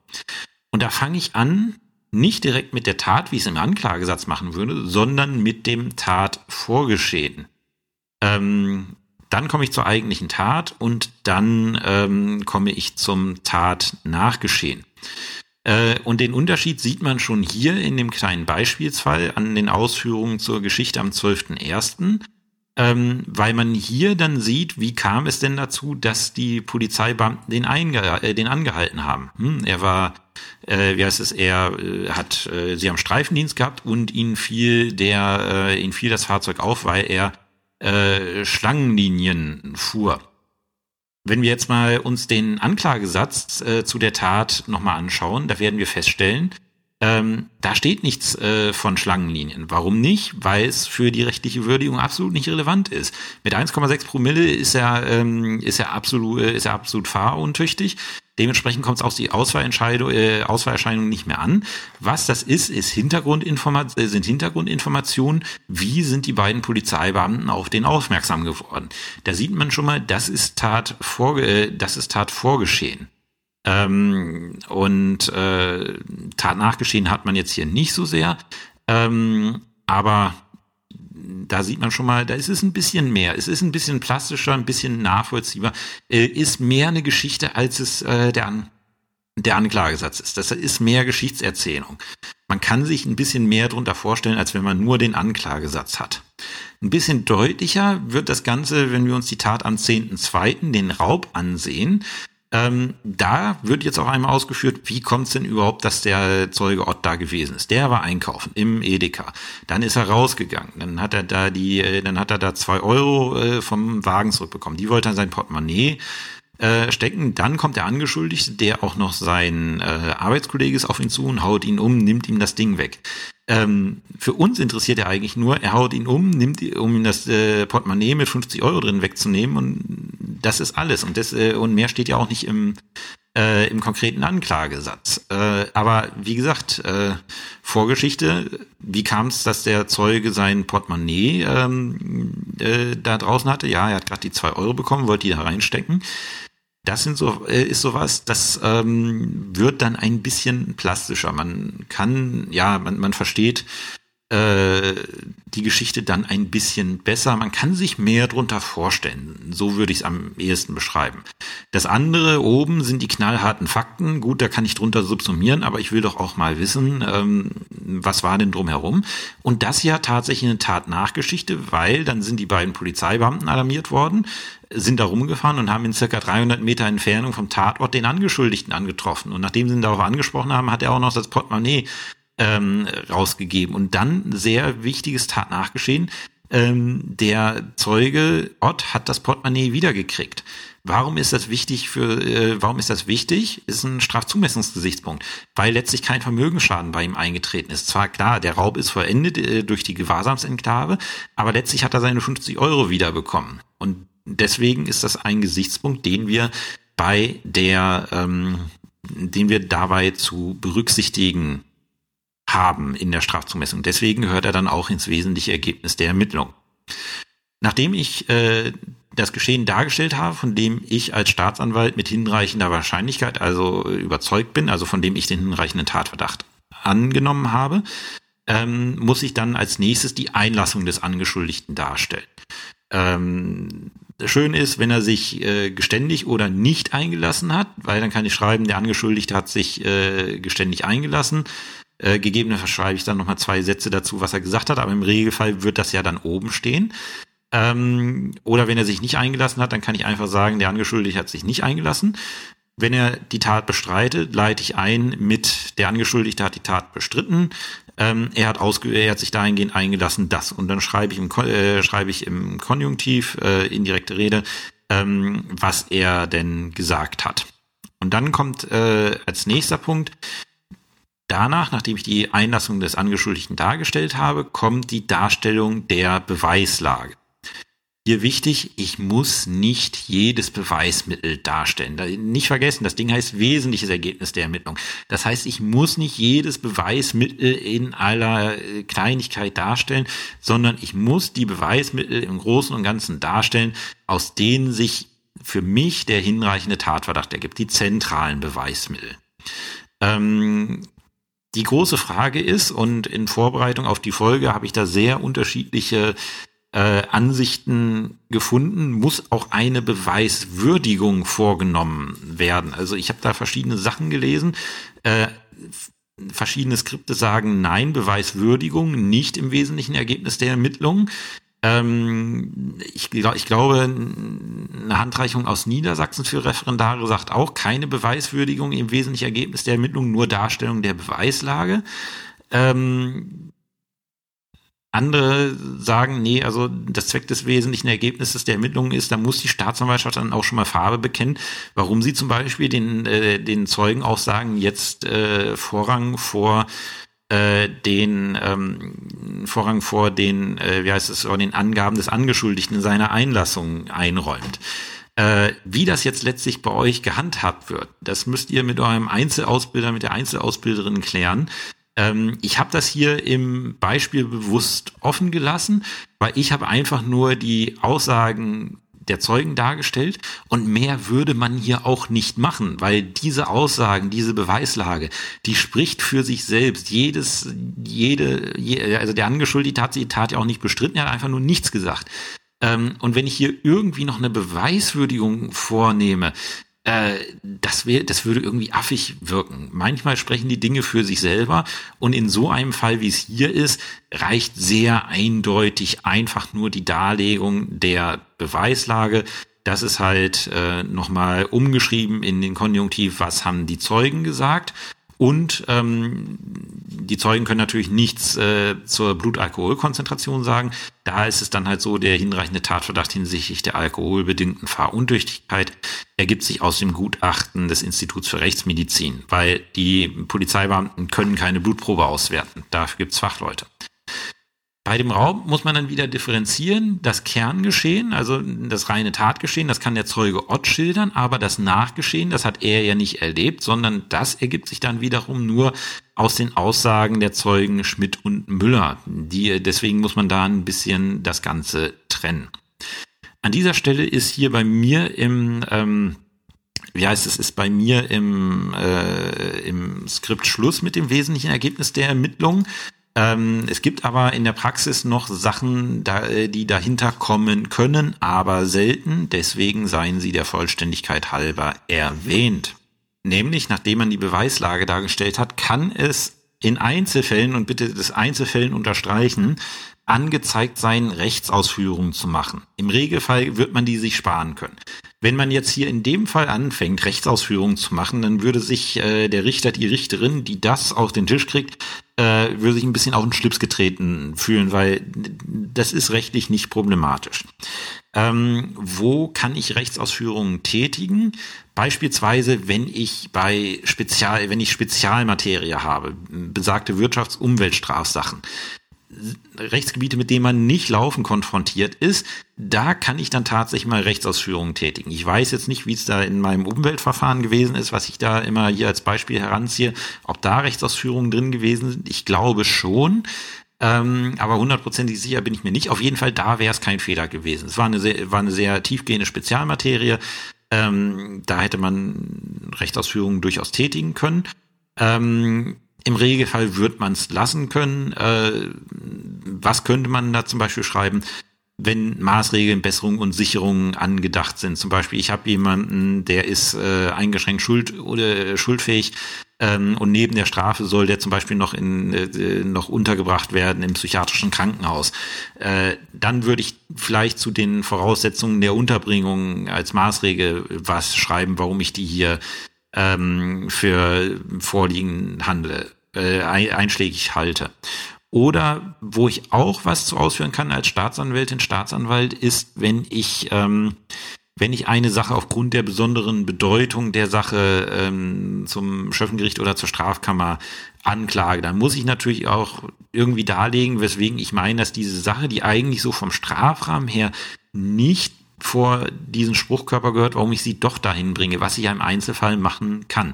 Und da fange ich an, nicht direkt mit der Tat, wie ich es im Anklagesatz machen würde, sondern mit dem Tatvorgeschehen. Ähm, dann komme ich zur eigentlichen Tat und dann ähm, komme ich zum Tatnachgeschehen. Äh, und den Unterschied sieht man schon hier in dem kleinen Beispielsfall an den Ausführungen zur Geschichte am 12.01. Ähm, weil man hier dann sieht, wie kam es denn dazu, dass die Polizeibeamten den, einge äh, den angehalten haben. Hm, er war, äh, wie heißt es, er äh, hat, äh, sie haben Streifendienst gehabt und ihnen fiel der, äh, ihnen fiel das Fahrzeug auf, weil er äh, Schlangenlinien fuhr. Wenn wir jetzt mal uns den Anklagesatz äh, zu der Tat nochmal anschauen, da werden wir feststellen, ähm, da steht nichts äh, von Schlangenlinien. Warum nicht? Weil es für die rechtliche Würdigung absolut nicht relevant ist. Mit 1,6 Promille ist er, ähm, ist er absolut, ist er absolut fahruntüchtig. Dementsprechend kommt es auf die Auswahlentscheidung, äh, Auswahlerscheinung nicht mehr an. Was das ist, ist Hintergrundinformat äh, sind Hintergrundinformationen. Wie sind die beiden Polizeibeamten auf den aufmerksam geworden? Da sieht man schon mal, das ist Tat vor, äh, das ist Tat vorgeschehen. Ähm, und äh, Tat nachgeschehen hat man jetzt hier nicht so sehr. Ähm, aber da sieht man schon mal, da ist es ein bisschen mehr. Es ist ein bisschen plastischer, ein bisschen nachvollziehbar. Äh, ist mehr eine Geschichte, als es äh, der, An der Anklagesatz ist. Das ist mehr Geschichtserzählung. Man kann sich ein bisschen mehr darunter vorstellen, als wenn man nur den Anklagesatz hat. Ein bisschen deutlicher wird das Ganze, wenn wir uns die Tat am 10.2., den Raub ansehen. Ähm, da wird jetzt auch einmal ausgeführt, wie kommt es denn überhaupt, dass der Zeuge Ott da gewesen ist. Der war einkaufen im Edeka. Dann ist er rausgegangen. Dann hat er da die, äh, dann hat er da zwei Euro äh, vom Wagen zurückbekommen. Die wollte er in sein Portemonnaie äh, stecken. Dann kommt der Angeschuldigte, der auch noch sein äh, Arbeitskollege ist, auf ihn zu und haut ihn um, nimmt ihm das Ding weg. Ähm, für uns interessiert er eigentlich nur, er haut ihn um, nimmt, um ihm das äh, Portemonnaie mit 50 Euro drin wegzunehmen und das ist alles. Und, das, äh, und mehr steht ja auch nicht im, äh, im konkreten Anklagesatz. Äh, aber wie gesagt, äh, Vorgeschichte, wie kam es, dass der Zeuge sein Portemonnaie ähm, äh, da draußen hatte? Ja, er hat gerade die zwei Euro bekommen, wollte die da reinstecken. Das sind so, äh, ist sowas, das ähm, wird dann ein bisschen plastischer. Man kann, ja, man, man versteht äh, die Geschichte dann ein bisschen besser. Man kann sich mehr drunter vorstellen. So würde ich es am ehesten beschreiben. Das andere oben sind die knallharten Fakten. Gut, da kann ich drunter subsumieren, aber ich will doch auch mal wissen, ähm, was war denn drumherum. Und das ja tatsächlich eine Tat-Nachgeschichte, weil dann sind die beiden Polizeibeamten alarmiert worden sind da rumgefahren und haben in circa 300 Meter Entfernung vom Tatort den Angeschuldigten angetroffen. Und nachdem sie ihn darauf angesprochen haben, hat er auch noch das Portemonnaie ähm, rausgegeben. Und dann sehr wichtiges Tatnachgeschehen. Ähm, der Zeuge Ott hat das Portemonnaie wiedergekriegt. Warum ist das wichtig für, äh, warum ist das wichtig? Ist ein Strafzumessungsgesichtspunkt, weil letztlich kein Vermögensschaden bei ihm eingetreten ist. Zwar klar, der Raub ist vollendet äh, durch die Gewahrsamsenklave, aber letztlich hat er seine 50 Euro wiederbekommen. Und deswegen ist das ein Gesichtspunkt, den wir bei der, ähm, den wir dabei zu berücksichtigen haben in der Strafzumessung. Deswegen gehört er dann auch ins wesentliche Ergebnis der Ermittlung. Nachdem ich äh, das Geschehen dargestellt habe, von dem ich als Staatsanwalt mit hinreichender Wahrscheinlichkeit also überzeugt bin, also von dem ich den hinreichenden Tatverdacht angenommen habe, ähm, muss ich dann als nächstes die Einlassung des Angeschuldigten darstellen. Ähm, schön ist, wenn er sich äh, geständig oder nicht eingelassen hat, weil dann kann ich schreiben, der Angeschuldigte hat sich äh, geständig eingelassen. Äh, gegebenenfalls schreibe ich dann nochmal zwei Sätze dazu, was er gesagt hat, aber im Regelfall wird das ja dann oben stehen. Ähm, oder wenn er sich nicht eingelassen hat, dann kann ich einfach sagen, der Angeschuldigte hat sich nicht eingelassen. Wenn er die Tat bestreitet, leite ich ein mit, der Angeschuldigte hat die Tat bestritten, ähm, er, hat ausge er hat sich dahingehend eingelassen, das. Und dann schreibe ich im, äh, schreibe ich im Konjunktiv, äh, indirekte Rede, ähm, was er denn gesagt hat. Und dann kommt äh, als nächster Punkt, danach, nachdem ich die Einlassung des Angeschuldigten dargestellt habe, kommt die Darstellung der Beweislage. Hier wichtig, ich muss nicht jedes Beweismittel darstellen. Nicht vergessen, das Ding heißt wesentliches Ergebnis der Ermittlung. Das heißt, ich muss nicht jedes Beweismittel in aller äh, Kleinigkeit darstellen, sondern ich muss die Beweismittel im Großen und Ganzen darstellen, aus denen sich für mich der hinreichende Tatverdacht ergibt, die zentralen Beweismittel. Ähm, die große Frage ist, und in Vorbereitung auf die Folge habe ich da sehr unterschiedliche äh, Ansichten gefunden, muss auch eine Beweiswürdigung vorgenommen werden. Also ich habe da verschiedene Sachen gelesen. Äh, verschiedene Skripte sagen nein, Beweiswürdigung nicht im wesentlichen Ergebnis der Ermittlungen. Ähm, ich, ich glaube, eine Handreichung aus Niedersachsen für Referendare sagt auch keine Beweiswürdigung im wesentlichen Ergebnis der Ermittlungen, nur Darstellung der Beweislage. Ähm, andere sagen, nee, also das Zweck des wesentlichen Ergebnisses der Ermittlungen ist, da muss die Staatsanwaltschaft dann auch schon mal Farbe bekennen, warum sie zum Beispiel den, äh, den Zeugen auch sagen, jetzt äh, Vorrang vor äh, den ähm, Vorrang vor den, äh, wie heißt es, vor den Angaben des Angeschuldigten in seiner Einlassung einräumt. Äh, wie das jetzt letztlich bei euch gehandhabt wird, das müsst ihr mit eurem Einzelausbilder, mit der Einzelausbilderin klären. Ähm, ich habe das hier im Beispiel bewusst offen gelassen, weil ich habe einfach nur die Aussagen der Zeugen dargestellt und mehr würde man hier auch nicht machen, weil diese Aussagen, diese Beweislage, die spricht für sich selbst. Jedes, jede, also der Angeschuldigte hat die Tat ja auch nicht bestritten, er hat einfach nur nichts gesagt. Ähm, und wenn ich hier irgendwie noch eine Beweiswürdigung vornehme, äh, das, wär, das würde irgendwie affig wirken. Manchmal sprechen die Dinge für sich selber und in so einem Fall, wie es hier ist, reicht sehr eindeutig einfach nur die Darlegung der Beweislage. Das ist halt äh, nochmal umgeschrieben in den Konjunktiv, was haben die Zeugen gesagt und ähm, die Zeugen können natürlich nichts äh, zur Blutalkoholkonzentration sagen. Da ist es dann halt so, der hinreichende Tatverdacht hinsichtlich der alkoholbedingten Fahruntüchtigkeit ergibt sich aus dem Gutachten des Instituts für Rechtsmedizin, weil die Polizeibeamten können keine Blutprobe auswerten. Dafür gibt's Fachleute. Bei dem Raub muss man dann wieder differenzieren. Das Kerngeschehen, also das reine Tatgeschehen, das kann der Zeuge Ott schildern, aber das Nachgeschehen, das hat er ja nicht erlebt, sondern das ergibt sich dann wiederum nur aus den Aussagen der Zeugen Schmidt und Müller. Die, deswegen muss man da ein bisschen das Ganze trennen. An dieser Stelle ist hier bei mir im, ähm, wie heißt es, ist bei mir im, äh, im Skript Schluss mit dem wesentlichen Ergebnis der Ermittlungen. Ähm, es gibt aber in der Praxis noch Sachen, da, äh, die dahinter kommen können, aber selten. Deswegen seien sie der Vollständigkeit halber erwähnt. Nämlich, nachdem man die Beweislage dargestellt hat, kann es in Einzelfällen, und bitte das Einzelfällen unterstreichen, angezeigt sein, Rechtsausführungen zu machen. Im Regelfall wird man die sich sparen können. Wenn man jetzt hier in dem Fall anfängt, Rechtsausführungen zu machen, dann würde sich äh, der Richter, die Richterin, die das auf den Tisch kriegt, äh, würde sich ein bisschen auf den Schlips getreten fühlen, weil das ist rechtlich nicht problematisch. Ähm, wo kann ich Rechtsausführungen tätigen? Beispielsweise, wenn ich bei Spezial, wenn ich Spezialmaterie habe, besagte Wirtschafts-Umweltstrafsachen. Rechtsgebiete, mit denen man nicht laufen konfrontiert ist, da kann ich dann tatsächlich mal Rechtsausführungen tätigen. Ich weiß jetzt nicht, wie es da in meinem Umweltverfahren gewesen ist, was ich da immer hier als Beispiel heranziehe, ob da Rechtsausführungen drin gewesen sind. Ich glaube schon. Ähm, aber hundertprozentig sicher bin ich mir nicht. Auf jeden Fall, da wäre es kein Fehler gewesen. Es war eine sehr, war eine sehr tiefgehende Spezialmaterie. Ähm, da hätte man Rechtsausführungen durchaus tätigen können. Ähm, im Regelfall wird man es lassen können. Äh, was könnte man da zum Beispiel schreiben? wenn Maßregeln, Besserungen und Sicherungen angedacht sind. Zum Beispiel, ich habe jemanden, der ist äh, eingeschränkt schuld oder schuldfähig, ähm, und neben der Strafe soll der zum Beispiel noch in äh, noch untergebracht werden im psychiatrischen Krankenhaus. Äh, dann würde ich vielleicht zu den Voraussetzungen der Unterbringung als Maßregel was schreiben, warum ich die hier ähm, für vorliegend handle, äh, einschlägig halte. Oder wo ich auch was zu ausführen kann als Staatsanwältin, Staatsanwalt, ist, wenn ich ähm, wenn ich eine Sache aufgrund der besonderen Bedeutung der Sache ähm, zum Schöffengericht oder zur Strafkammer anklage, dann muss ich natürlich auch irgendwie darlegen, weswegen ich meine, dass diese Sache, die eigentlich so vom Strafrahmen her nicht vor diesen Spruchkörper gehört, warum ich sie doch dahin bringe, was ich im Einzelfall machen kann.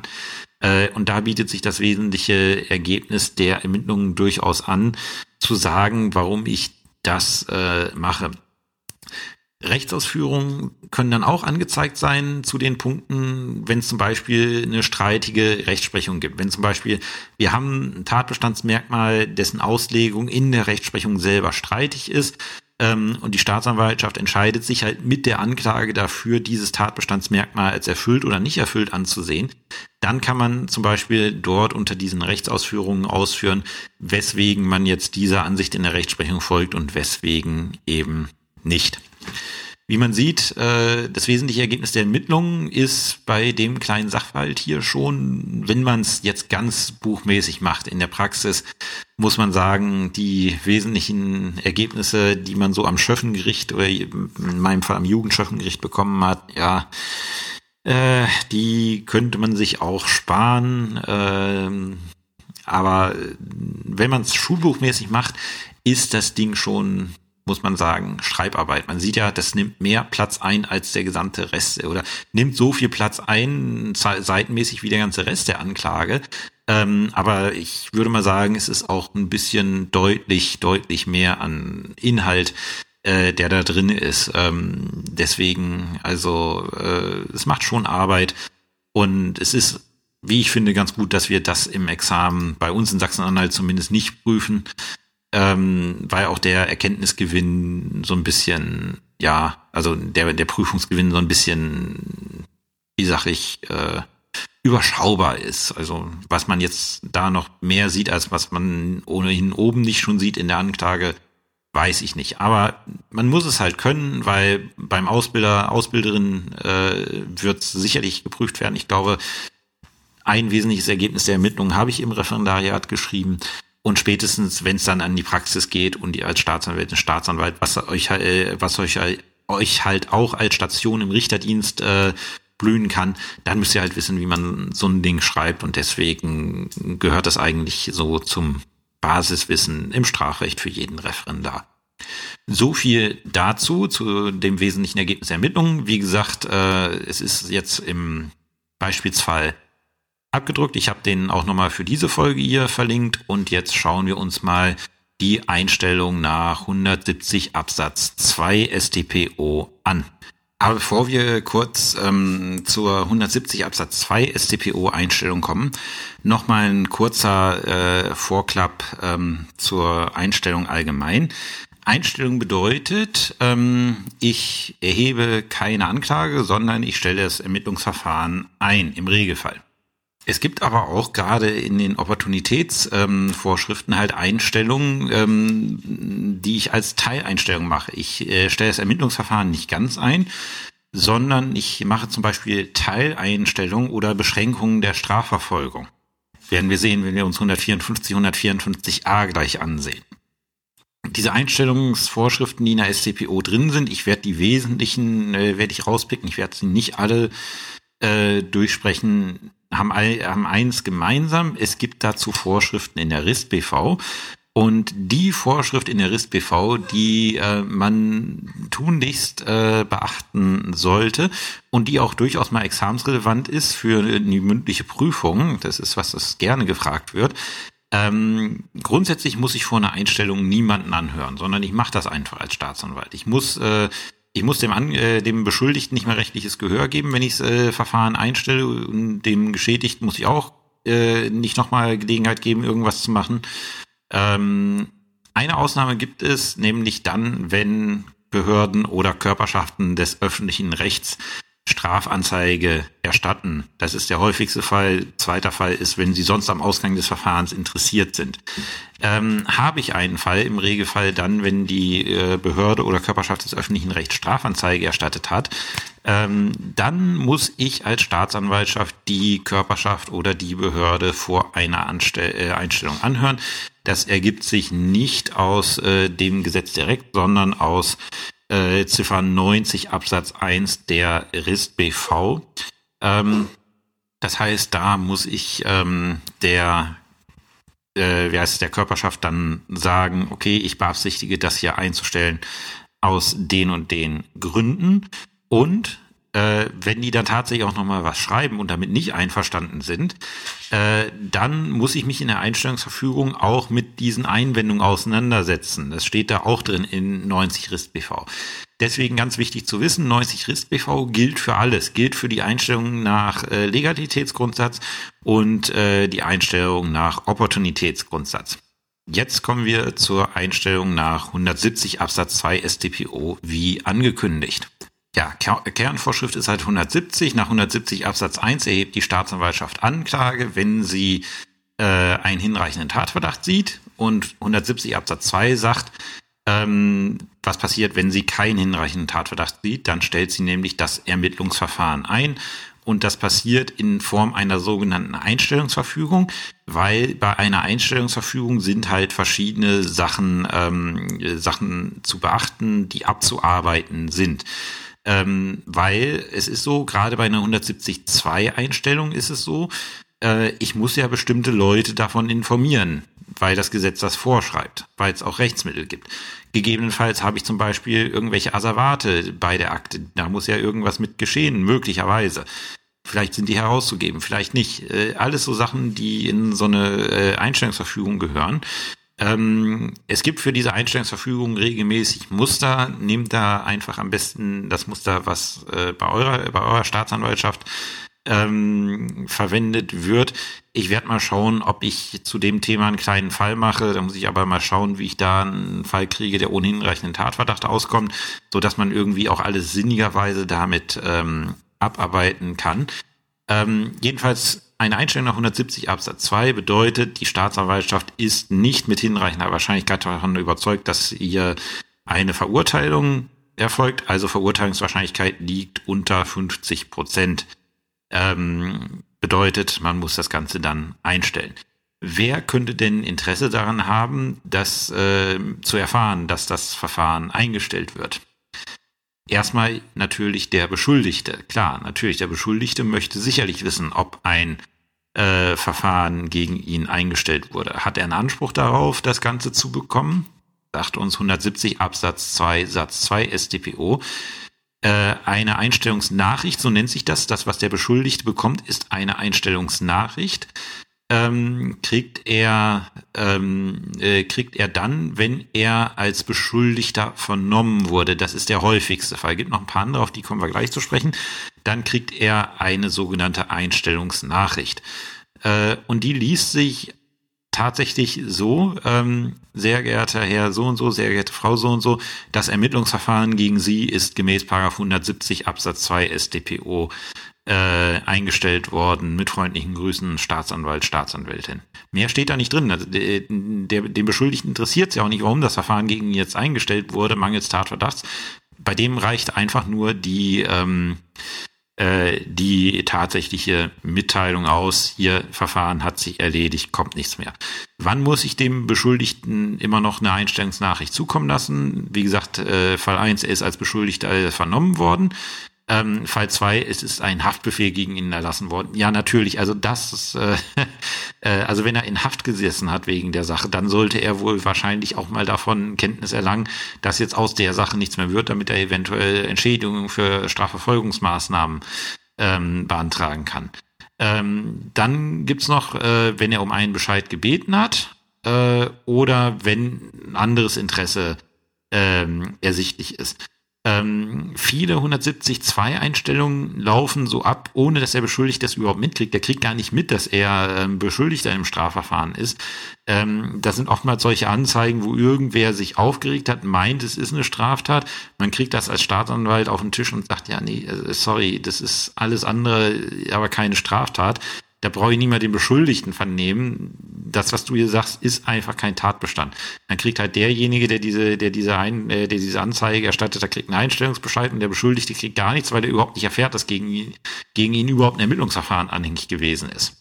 Äh, und da bietet sich das wesentliche Ergebnis der Ermittlungen durchaus an, zu sagen, warum ich das äh, mache. Rechtsausführungen können dann auch angezeigt sein zu den Punkten, wenn es zum Beispiel eine streitige Rechtsprechung gibt. Wenn zum Beispiel wir haben ein Tatbestandsmerkmal, dessen Auslegung in der Rechtsprechung selber streitig ist, ähm, und die Staatsanwaltschaft entscheidet sich halt mit der Anklage dafür, dieses Tatbestandsmerkmal als erfüllt oder nicht erfüllt anzusehen, dann kann man zum Beispiel dort unter diesen Rechtsausführungen ausführen, weswegen man jetzt dieser Ansicht in der Rechtsprechung folgt und weswegen eben nicht. Wie man sieht, äh, das wesentliche Ergebnis der Ermittlungen ist bei dem kleinen Sachverhalt hier schon, wenn man es jetzt ganz buchmäßig macht in der Praxis, muss man sagen, die wesentlichen Ergebnisse, die man so am Schöffengericht oder in meinem Fall am Jugendschöffengericht bekommen hat, ja, äh, die könnte man sich auch sparen. Äh, aber wenn man es schulbuchmäßig macht, ist das Ding schon muss man sagen, Schreibarbeit. Man sieht ja, das nimmt mehr Platz ein als der gesamte Rest oder nimmt so viel Platz ein, seitenmäßig wie der ganze Rest der Anklage. Ähm, aber ich würde mal sagen, es ist auch ein bisschen deutlich, deutlich mehr an Inhalt, äh, der da drin ist. Ähm, deswegen, also äh, es macht schon Arbeit und es ist wie ich finde, ganz gut, dass wir das im Examen bei uns in Sachsen-Anhalt zumindest nicht prüfen ähm, weil auch der Erkenntnisgewinn so ein bisschen, ja, also der, der Prüfungsgewinn so ein bisschen, wie sag ich, äh, überschaubar ist. Also was man jetzt da noch mehr sieht, als was man ohnehin oben nicht schon sieht in der Anklage, weiß ich nicht. Aber man muss es halt können, weil beim Ausbilder, Ausbilderin äh, wird sicherlich geprüft werden. Ich glaube, ein wesentliches Ergebnis der Ermittlungen habe ich im Referendariat geschrieben. Und spätestens, wenn es dann an die Praxis geht und ihr als Staatsanwältin, Staatsanwalt, was euch, äh, was euch, euch halt auch als Station im Richterdienst äh, blühen kann, dann müsst ihr halt wissen, wie man so ein Ding schreibt. Und deswegen gehört das eigentlich so zum Basiswissen im Strafrecht für jeden Referendar. So viel dazu, zu dem wesentlichen Ergebnis der Ermittlungen. Wie gesagt, äh, es ist jetzt im Beispielsfall abgedruckt. Ich habe den auch nochmal für diese Folge hier verlinkt und jetzt schauen wir uns mal die Einstellung nach 170 Absatz 2 StPO an. Aber bevor wir kurz ähm, zur 170 Absatz 2 StPO Einstellung kommen, nochmal ein kurzer äh, Vorklapp ähm, zur Einstellung allgemein. Einstellung bedeutet, ähm, ich erhebe keine Anklage, sondern ich stelle das Ermittlungsverfahren ein, im Regelfall. Es gibt aber auch gerade in den Opportunitätsvorschriften ähm, halt Einstellungen, ähm, die ich als Teileinstellung mache. Ich äh, stelle das Ermittlungsverfahren nicht ganz ein, sondern ich mache zum Beispiel Teileinstellungen oder Beschränkungen der Strafverfolgung. Werden wir sehen, wenn wir uns 154, 154a gleich ansehen. Diese Einstellungsvorschriften, die in der SCPO drin sind, ich werde die wesentlichen, äh, werde ich rauspicken, ich werde sie nicht alle äh, durchsprechen haben, all, haben eins gemeinsam. Es gibt dazu Vorschriften in der RIST-BV. Und die Vorschrift in der RIST-BV, die äh, man tunlichst äh, beachten sollte und die auch durchaus mal examensrelevant ist für die mündliche Prüfung, das ist was, das gerne gefragt wird, ähm, grundsätzlich muss ich vor einer Einstellung niemanden anhören, sondern ich mache das einfach als Staatsanwalt. Ich muss äh, ich muss dem, An äh, dem Beschuldigten nicht mehr rechtliches Gehör geben, wenn ich das äh, Verfahren einstelle. Und dem Geschädigten muss ich auch äh, nicht nochmal Gelegenheit geben, irgendwas zu machen. Ähm, eine Ausnahme gibt es, nämlich dann, wenn Behörden oder Körperschaften des öffentlichen Rechts Strafanzeige erstatten. Das ist der häufigste Fall. Zweiter Fall ist, wenn Sie sonst am Ausgang des Verfahrens interessiert sind. Ähm, habe ich einen Fall, im Regelfall dann, wenn die äh, Behörde oder Körperschaft des öffentlichen Rechts Strafanzeige erstattet hat, ähm, dann muss ich als Staatsanwaltschaft die Körperschaft oder die Behörde vor einer Anstell äh, Einstellung anhören. Das ergibt sich nicht aus äh, dem Gesetz direkt, sondern aus äh, Ziffer 90 Absatz 1 der RIST BV. Ähm, das heißt, da muss ich ähm, der äh, wie heißt es, der Körperschaft dann sagen, okay, ich beabsichtige das hier einzustellen aus den und den Gründen. Und äh, wenn die dann tatsächlich auch nochmal was schreiben und damit nicht einverstanden sind, äh, dann muss ich mich in der Einstellungsverfügung auch mit diesen Einwendungen auseinandersetzen. Das steht da auch drin in 90 RIST BV. Deswegen ganz wichtig zu wissen, 90 RIST BV gilt für alles, gilt für die Einstellung nach äh, Legalitätsgrundsatz und äh, die Einstellung nach Opportunitätsgrundsatz. Jetzt kommen wir zur Einstellung nach 170 Absatz 2 StPO wie angekündigt. Ja, Kernvorschrift ist halt 170. Nach 170 Absatz 1 erhebt die Staatsanwaltschaft Anklage, wenn sie äh, einen hinreichenden Tatverdacht sieht. Und 170 Absatz 2 sagt, ähm, was passiert, wenn sie keinen hinreichenden Tatverdacht sieht. Dann stellt sie nämlich das Ermittlungsverfahren ein. Und das passiert in Form einer sogenannten Einstellungsverfügung, weil bei einer Einstellungsverfügung sind halt verschiedene Sachen, ähm, Sachen zu beachten, die abzuarbeiten sind. Ähm, weil es ist so, gerade bei einer 170.2 Einstellung ist es so, äh, ich muss ja bestimmte Leute davon informieren, weil das Gesetz das vorschreibt, weil es auch Rechtsmittel gibt. Gegebenenfalls habe ich zum Beispiel irgendwelche Asservate bei der Akte. Da muss ja irgendwas mit geschehen, möglicherweise. Vielleicht sind die herauszugeben, vielleicht nicht. Äh, alles so Sachen, die in so eine äh, Einstellungsverfügung gehören. Ähm, es gibt für diese Einstellungsverfügung regelmäßig Muster. Nehmt da einfach am besten das Muster, was äh, bei eurer bei eurer Staatsanwaltschaft ähm, verwendet wird. Ich werde mal schauen, ob ich zu dem Thema einen kleinen Fall mache. Da muss ich aber mal schauen, wie ich da einen Fall kriege, der ohne hinreichenden Tatverdacht auskommt, so dass man irgendwie auch alles sinnigerweise damit ähm, abarbeiten kann. Ähm, jedenfalls eine Einstellung nach 170 Absatz 2 bedeutet, die Staatsanwaltschaft ist nicht mit hinreichender Wahrscheinlichkeit davon überzeugt, dass ihr eine Verurteilung erfolgt. Also Verurteilungswahrscheinlichkeit liegt unter 50 Prozent. Ähm, bedeutet, man muss das Ganze dann einstellen. Wer könnte denn Interesse daran haben, das äh, zu erfahren, dass das Verfahren eingestellt wird? Erstmal natürlich der Beschuldigte. Klar, natürlich, der Beschuldigte möchte sicherlich wissen, ob ein äh, Verfahren gegen ihn eingestellt wurde. Hat er einen Anspruch darauf, das Ganze zu bekommen? Sagt uns 170 Absatz 2 Satz 2 StPO. Äh, eine Einstellungsnachricht, so nennt sich das. Das, was der Beschuldigte bekommt, ist eine Einstellungsnachricht ähm, kriegt er ähm, äh, kriegt er dann, wenn er als Beschuldigter vernommen wurde. Das ist der häufigste Fall. Gibt noch ein paar andere, auf die kommen wir gleich zu sprechen. Dann kriegt er eine sogenannte Einstellungsnachricht. Äh, und die liest sich tatsächlich so, ähm, sehr geehrter Herr so und so, sehr geehrte Frau so und so, das Ermittlungsverfahren gegen Sie ist gemäß Paragraph 170 Absatz 2 StPO äh, eingestellt worden. Mit freundlichen Grüßen, Staatsanwalt, Staatsanwältin. Mehr steht da nicht drin. Also der, der, dem Beschuldigten interessiert es ja auch nicht, warum das Verfahren gegen ihn jetzt eingestellt wurde, mangels Tatverdachts. Bei dem reicht einfach nur die, ähm, äh, die tatsächliche Mitteilung aus, hier Verfahren hat sich erledigt, kommt nichts mehr. Wann muss ich dem Beschuldigten immer noch eine Einstellungsnachricht zukommen lassen? Wie gesagt, äh, Fall 1, er ist als Beschuldigter vernommen worden. Ähm, Fall 2, es ist ein Haftbefehl gegen ihn erlassen worden. Ja, natürlich. Also das ist, äh, [LAUGHS] äh, also wenn er in Haft gesessen hat wegen der Sache, dann sollte er wohl wahrscheinlich auch mal davon Kenntnis erlangen, dass jetzt aus der Sache nichts mehr wird, damit er eventuell Entschädigungen für Strafverfolgungsmaßnahmen ähm, beantragen kann. Ähm, dann gibt's noch, äh, wenn er um einen Bescheid gebeten hat äh, oder wenn ein anderes Interesse ähm, ersichtlich ist. Ähm, viele 170.2 Einstellungen laufen so ab, ohne dass der Beschuldigte das überhaupt mitkriegt. Der kriegt gar nicht mit, dass er ähm, Beschuldigter im Strafverfahren ist. Ähm, das sind oftmals solche Anzeigen, wo irgendwer sich aufgeregt hat, meint, es ist eine Straftat. Man kriegt das als Staatsanwalt auf den Tisch und sagt, ja, nee, äh, sorry, das ist alles andere, aber keine Straftat da brauche ich nicht mehr den Beschuldigten vernehmen. Das, was du hier sagst, ist einfach kein Tatbestand. Dann kriegt halt derjenige, der diese, der diese, Ein, äh, der diese Anzeige erstattet, der kriegt einen Einstellungsbescheid und der Beschuldigte kriegt gar nichts, weil er überhaupt nicht erfährt, dass gegen ihn, gegen ihn überhaupt ein Ermittlungsverfahren anhängig gewesen ist.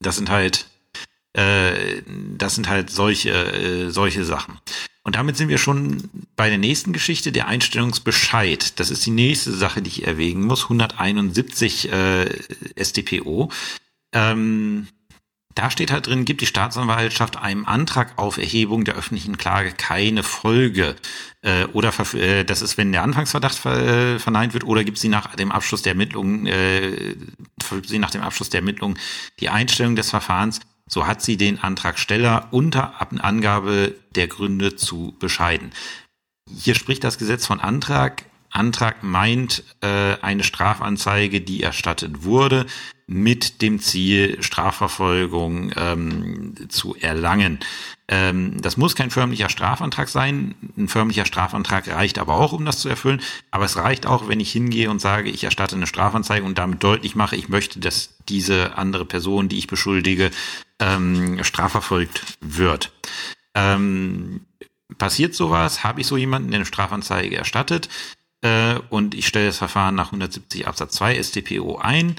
Das sind halt, äh, das sind halt solche, äh, solche Sachen. Und damit sind wir schon bei der nächsten Geschichte, der Einstellungsbescheid. Das ist die nächste Sache, die ich erwägen muss. 171 äh, StPO. Ähm, da steht halt drin, gibt die Staatsanwaltschaft einem Antrag auf Erhebung der öffentlichen Klage keine Folge. Äh, oder äh, das ist, wenn der Anfangsverdacht ver äh, verneint wird, oder gibt sie nach dem Abschluss der Ermittlungen, äh, sie nach dem Abschluss der Ermittlungen die Einstellung des Verfahrens, so hat sie den Antragsteller unter Angabe der Gründe zu bescheiden. Hier spricht das Gesetz von Antrag. Antrag meint äh, eine Strafanzeige, die erstattet wurde mit dem Ziel, Strafverfolgung ähm, zu erlangen. Ähm, das muss kein förmlicher Strafantrag sein. Ein förmlicher Strafantrag reicht aber auch, um das zu erfüllen. Aber es reicht auch, wenn ich hingehe und sage, ich erstatte eine Strafanzeige und damit deutlich mache, ich möchte, dass diese andere Person, die ich beschuldige, ähm, strafverfolgt wird. Ähm, passiert sowas? Habe ich so jemanden, der eine Strafanzeige erstattet? Äh, und ich stelle das Verfahren nach 170 Absatz 2 StPO ein,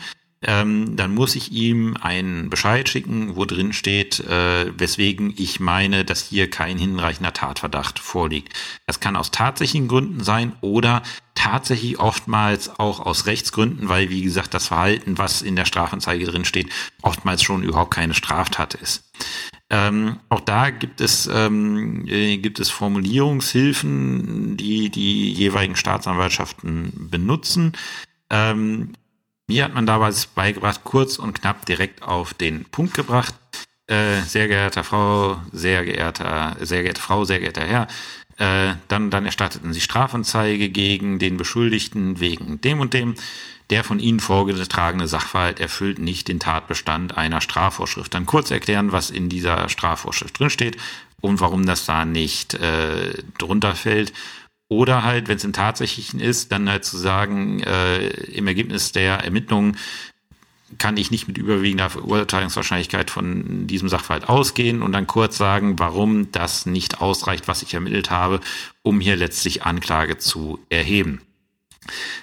ähm, dann muss ich ihm einen Bescheid schicken, wo drin steht, äh, weswegen ich meine, dass hier kein hinreichender Tatverdacht vorliegt. Das kann aus tatsächlichen Gründen sein oder tatsächlich oftmals auch aus Rechtsgründen, weil wie gesagt das Verhalten, was in der Strafanzeige drin steht, oftmals schon überhaupt keine Straftat ist. Ähm, auch da gibt es, ähm, äh, gibt es Formulierungshilfen, die die jeweiligen Staatsanwaltschaften benutzen. Ähm, mir hat man dabei beigebracht, kurz und knapp direkt auf den Punkt gebracht. Äh, sehr geehrter Frau, sehr geehrter, sehr geehrte Frau, sehr geehrter Herr, äh, dann, dann erstatteten sie Strafanzeige gegen den Beschuldigten wegen dem und dem. Der von Ihnen vorgetragene Sachverhalt erfüllt nicht den Tatbestand einer Strafvorschrift. Dann kurz erklären, was in dieser Strafvorschrift drinsteht und warum das da nicht äh, drunter fällt. Oder halt, wenn es im Tatsächlichen ist, dann halt zu sagen, äh, im Ergebnis der Ermittlungen kann ich nicht mit überwiegender Verurteilungswahrscheinlichkeit von diesem Sachverhalt ausgehen und dann kurz sagen, warum das nicht ausreicht, was ich ermittelt habe, um hier letztlich Anklage zu erheben.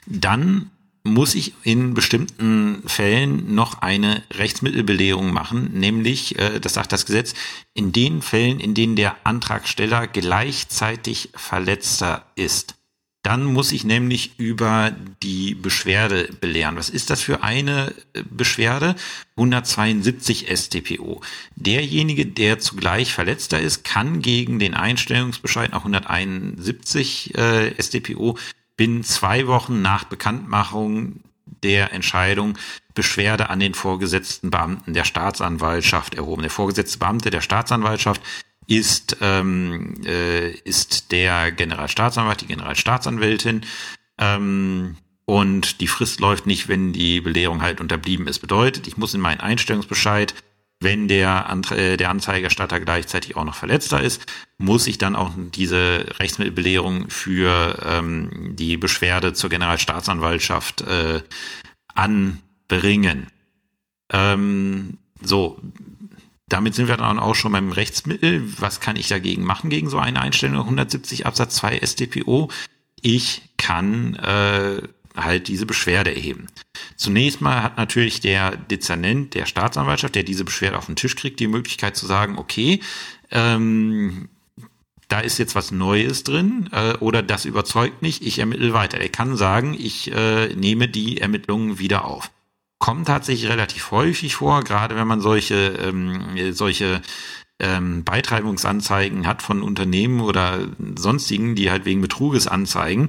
Dann muss ich in bestimmten Fällen noch eine Rechtsmittelbelehrung machen, nämlich, äh, das sagt das Gesetz, in den Fällen, in denen der Antragsteller gleichzeitig Verletzter ist. Dann muss ich nämlich über die Beschwerde belehren. Was ist das für eine äh, Beschwerde? 172 StPO. Derjenige, der zugleich Verletzter ist, kann gegen den Einstellungsbescheid nach 171 äh, StPO binnen zwei Wochen nach Bekanntmachung der Entscheidung Beschwerde an den vorgesetzten Beamten der Staatsanwaltschaft erhoben. Der vorgesetzte Beamte der Staatsanwaltschaft ist, ähm, äh, ist der Generalstaatsanwalt, die Generalstaatsanwältin. Ähm, und die Frist läuft nicht, wenn die Belehrung halt unterblieben ist. Bedeutet, ich muss in meinen Einstellungsbescheid wenn der, Antra äh, der Anzeigerstatter gleichzeitig auch noch Verletzter ist, muss ich dann auch diese Rechtsmittelbelehrung für ähm, die Beschwerde zur Generalstaatsanwaltschaft äh, anbringen. Ähm, so, damit sind wir dann auch schon beim Rechtsmittel. Was kann ich dagegen machen gegen so eine Einstellung 170 Absatz 2 StPO? Ich kann äh, halt diese Beschwerde erheben. Zunächst mal hat natürlich der Dezernent der Staatsanwaltschaft, der diese Beschwerde auf den Tisch kriegt, die Möglichkeit zu sagen, okay, ähm, da ist jetzt was Neues drin äh, oder das überzeugt mich, ich ermittle weiter. Er kann sagen, ich äh, nehme die Ermittlungen wieder auf. Kommt tatsächlich relativ häufig vor, gerade wenn man solche, ähm, solche ähm, Beitreibungsanzeigen hat von Unternehmen oder sonstigen, die halt wegen Betruges anzeigen,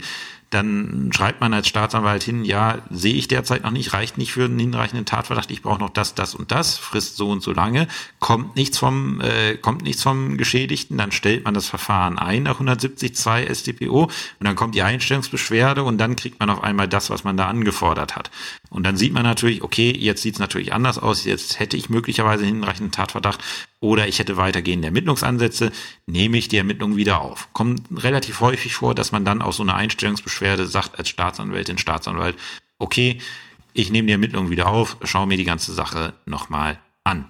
dann schreibt man als Staatsanwalt hin, ja, sehe ich derzeit noch nicht, reicht nicht für einen hinreichenden Tatverdacht, ich brauche noch das, das und das, frisst so und so lange, kommt nichts vom, äh, kommt nichts vom Geschädigten, dann stellt man das Verfahren ein nach 170.2 StPO und dann kommt die Einstellungsbeschwerde und dann kriegt man auf einmal das, was man da angefordert hat. Und dann sieht man natürlich, okay, jetzt sieht es natürlich anders aus, jetzt hätte ich möglicherweise hinreichenden Tatverdacht oder ich hätte weitergehende Ermittlungsansätze, nehme ich die Ermittlung wieder auf. Kommt relativ häufig vor, dass man dann auch so eine Einstellungsbeschwerde sagt als Staatsanwältin, Staatsanwalt, okay, ich nehme die Ermittlung wieder auf, schaue mir die ganze Sache nochmal an.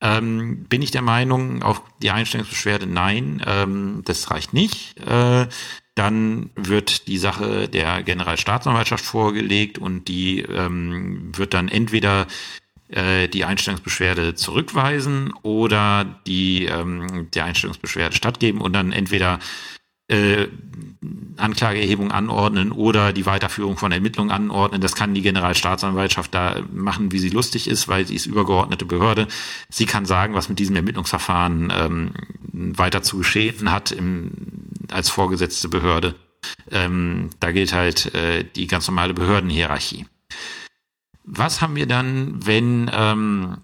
Ähm, bin ich der Meinung, auf die Einstellungsbeschwerde nein, ähm, das reicht nicht. Äh, dann wird die Sache der Generalstaatsanwaltschaft vorgelegt und die ähm, wird dann entweder äh, die Einstellungsbeschwerde zurückweisen oder die ähm, der Einstellungsbeschwerde stattgeben und dann entweder äh, Anklageerhebung anordnen oder die Weiterführung von Ermittlungen anordnen. Das kann die Generalstaatsanwaltschaft da machen, wie sie lustig ist, weil sie ist übergeordnete Behörde. Sie kann sagen, was mit diesem Ermittlungsverfahren ähm, weiter zu geschehen hat im, als vorgesetzte Behörde. Ähm, da gilt halt äh, die ganz normale Behördenhierarchie. Was haben wir dann, wenn, ähm,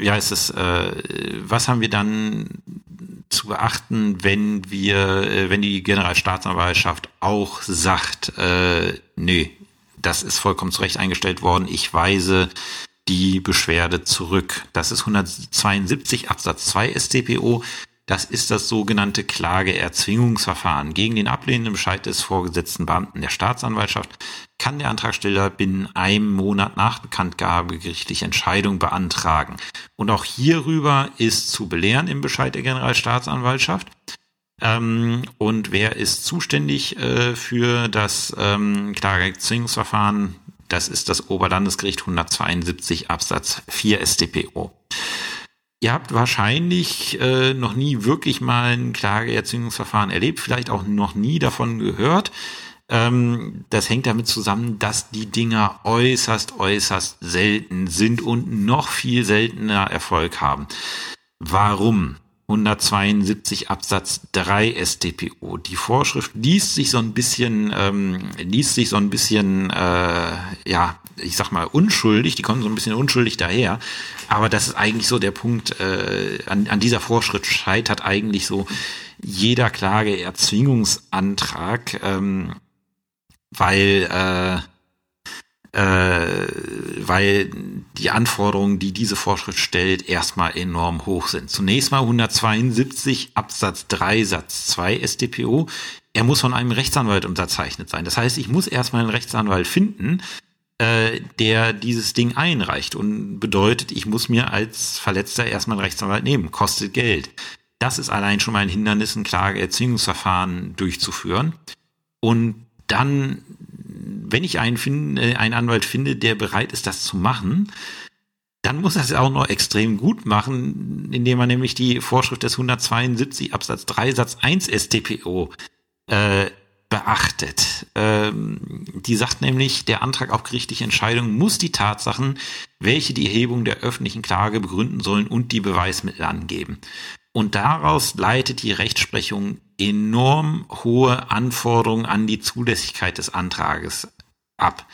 ja, ist es, äh, was haben wir dann zu beachten, wenn wir, äh, wenn die Generalstaatsanwaltschaft auch sagt, äh, nö, das ist vollkommen zurecht eingestellt worden, ich weise die Beschwerde zurück. Das ist 172 Absatz 2 StPO. Das ist das sogenannte Klageerzwingungsverfahren. Gegen den ablehnenden Bescheid des vorgesetzten Beamten der Staatsanwaltschaft kann der Antragsteller binnen einem Monat nach Bekanntgabe gerichtliche Entscheidung beantragen. Und auch hierüber ist zu belehren im Bescheid der Generalstaatsanwaltschaft. Ähm, und wer ist zuständig äh, für das ähm, Klageerzwingungsverfahren? Das ist das Oberlandesgericht 172 Absatz 4 StPO. Ihr habt wahrscheinlich äh, noch nie wirklich mal ein Klageerzwingungsverfahren erlebt, vielleicht auch noch nie davon gehört. Ähm, das hängt damit zusammen, dass die Dinger äußerst, äußerst selten sind und noch viel seltener Erfolg haben. Warum? 172 Absatz 3 StPO. Die Vorschrift liest sich so ein bisschen, ähm, liest sich so ein bisschen, äh, ja, ich sag mal unschuldig, die kommen so ein bisschen unschuldig daher. Aber das ist eigentlich so der Punkt, äh, an, an dieser Vorschrift scheitert eigentlich so jeder Klageerzwingungsantrag, ähm, weil äh, äh, weil die Anforderungen, die diese Vorschrift stellt, erstmal enorm hoch sind. Zunächst mal 172 Absatz 3 Satz 2 StPO. Er muss von einem Rechtsanwalt unterzeichnet sein. Das heißt, ich muss erstmal einen Rechtsanwalt finden, äh, der dieses Ding einreicht und bedeutet, ich muss mir als Verletzter erstmal einen Rechtsanwalt nehmen. Kostet Geld. Das ist allein schon mal ein Hindernis, ein Klageerzwingungsverfahren durchzuführen. Und dann wenn ich einen, finde, äh, einen Anwalt finde, der bereit ist, das zu machen, dann muss er es auch noch extrem gut machen, indem man nämlich die Vorschrift des 172 Absatz 3 Satz 1 StPO äh, beachtet. Ähm, die sagt nämlich, der Antrag auf gerichtliche Entscheidung muss die Tatsachen, welche die Erhebung der öffentlichen Klage begründen sollen und die Beweismittel angeben. Und daraus leitet die Rechtsprechung enorm hohe Anforderungen an die Zulässigkeit des Antrages ab.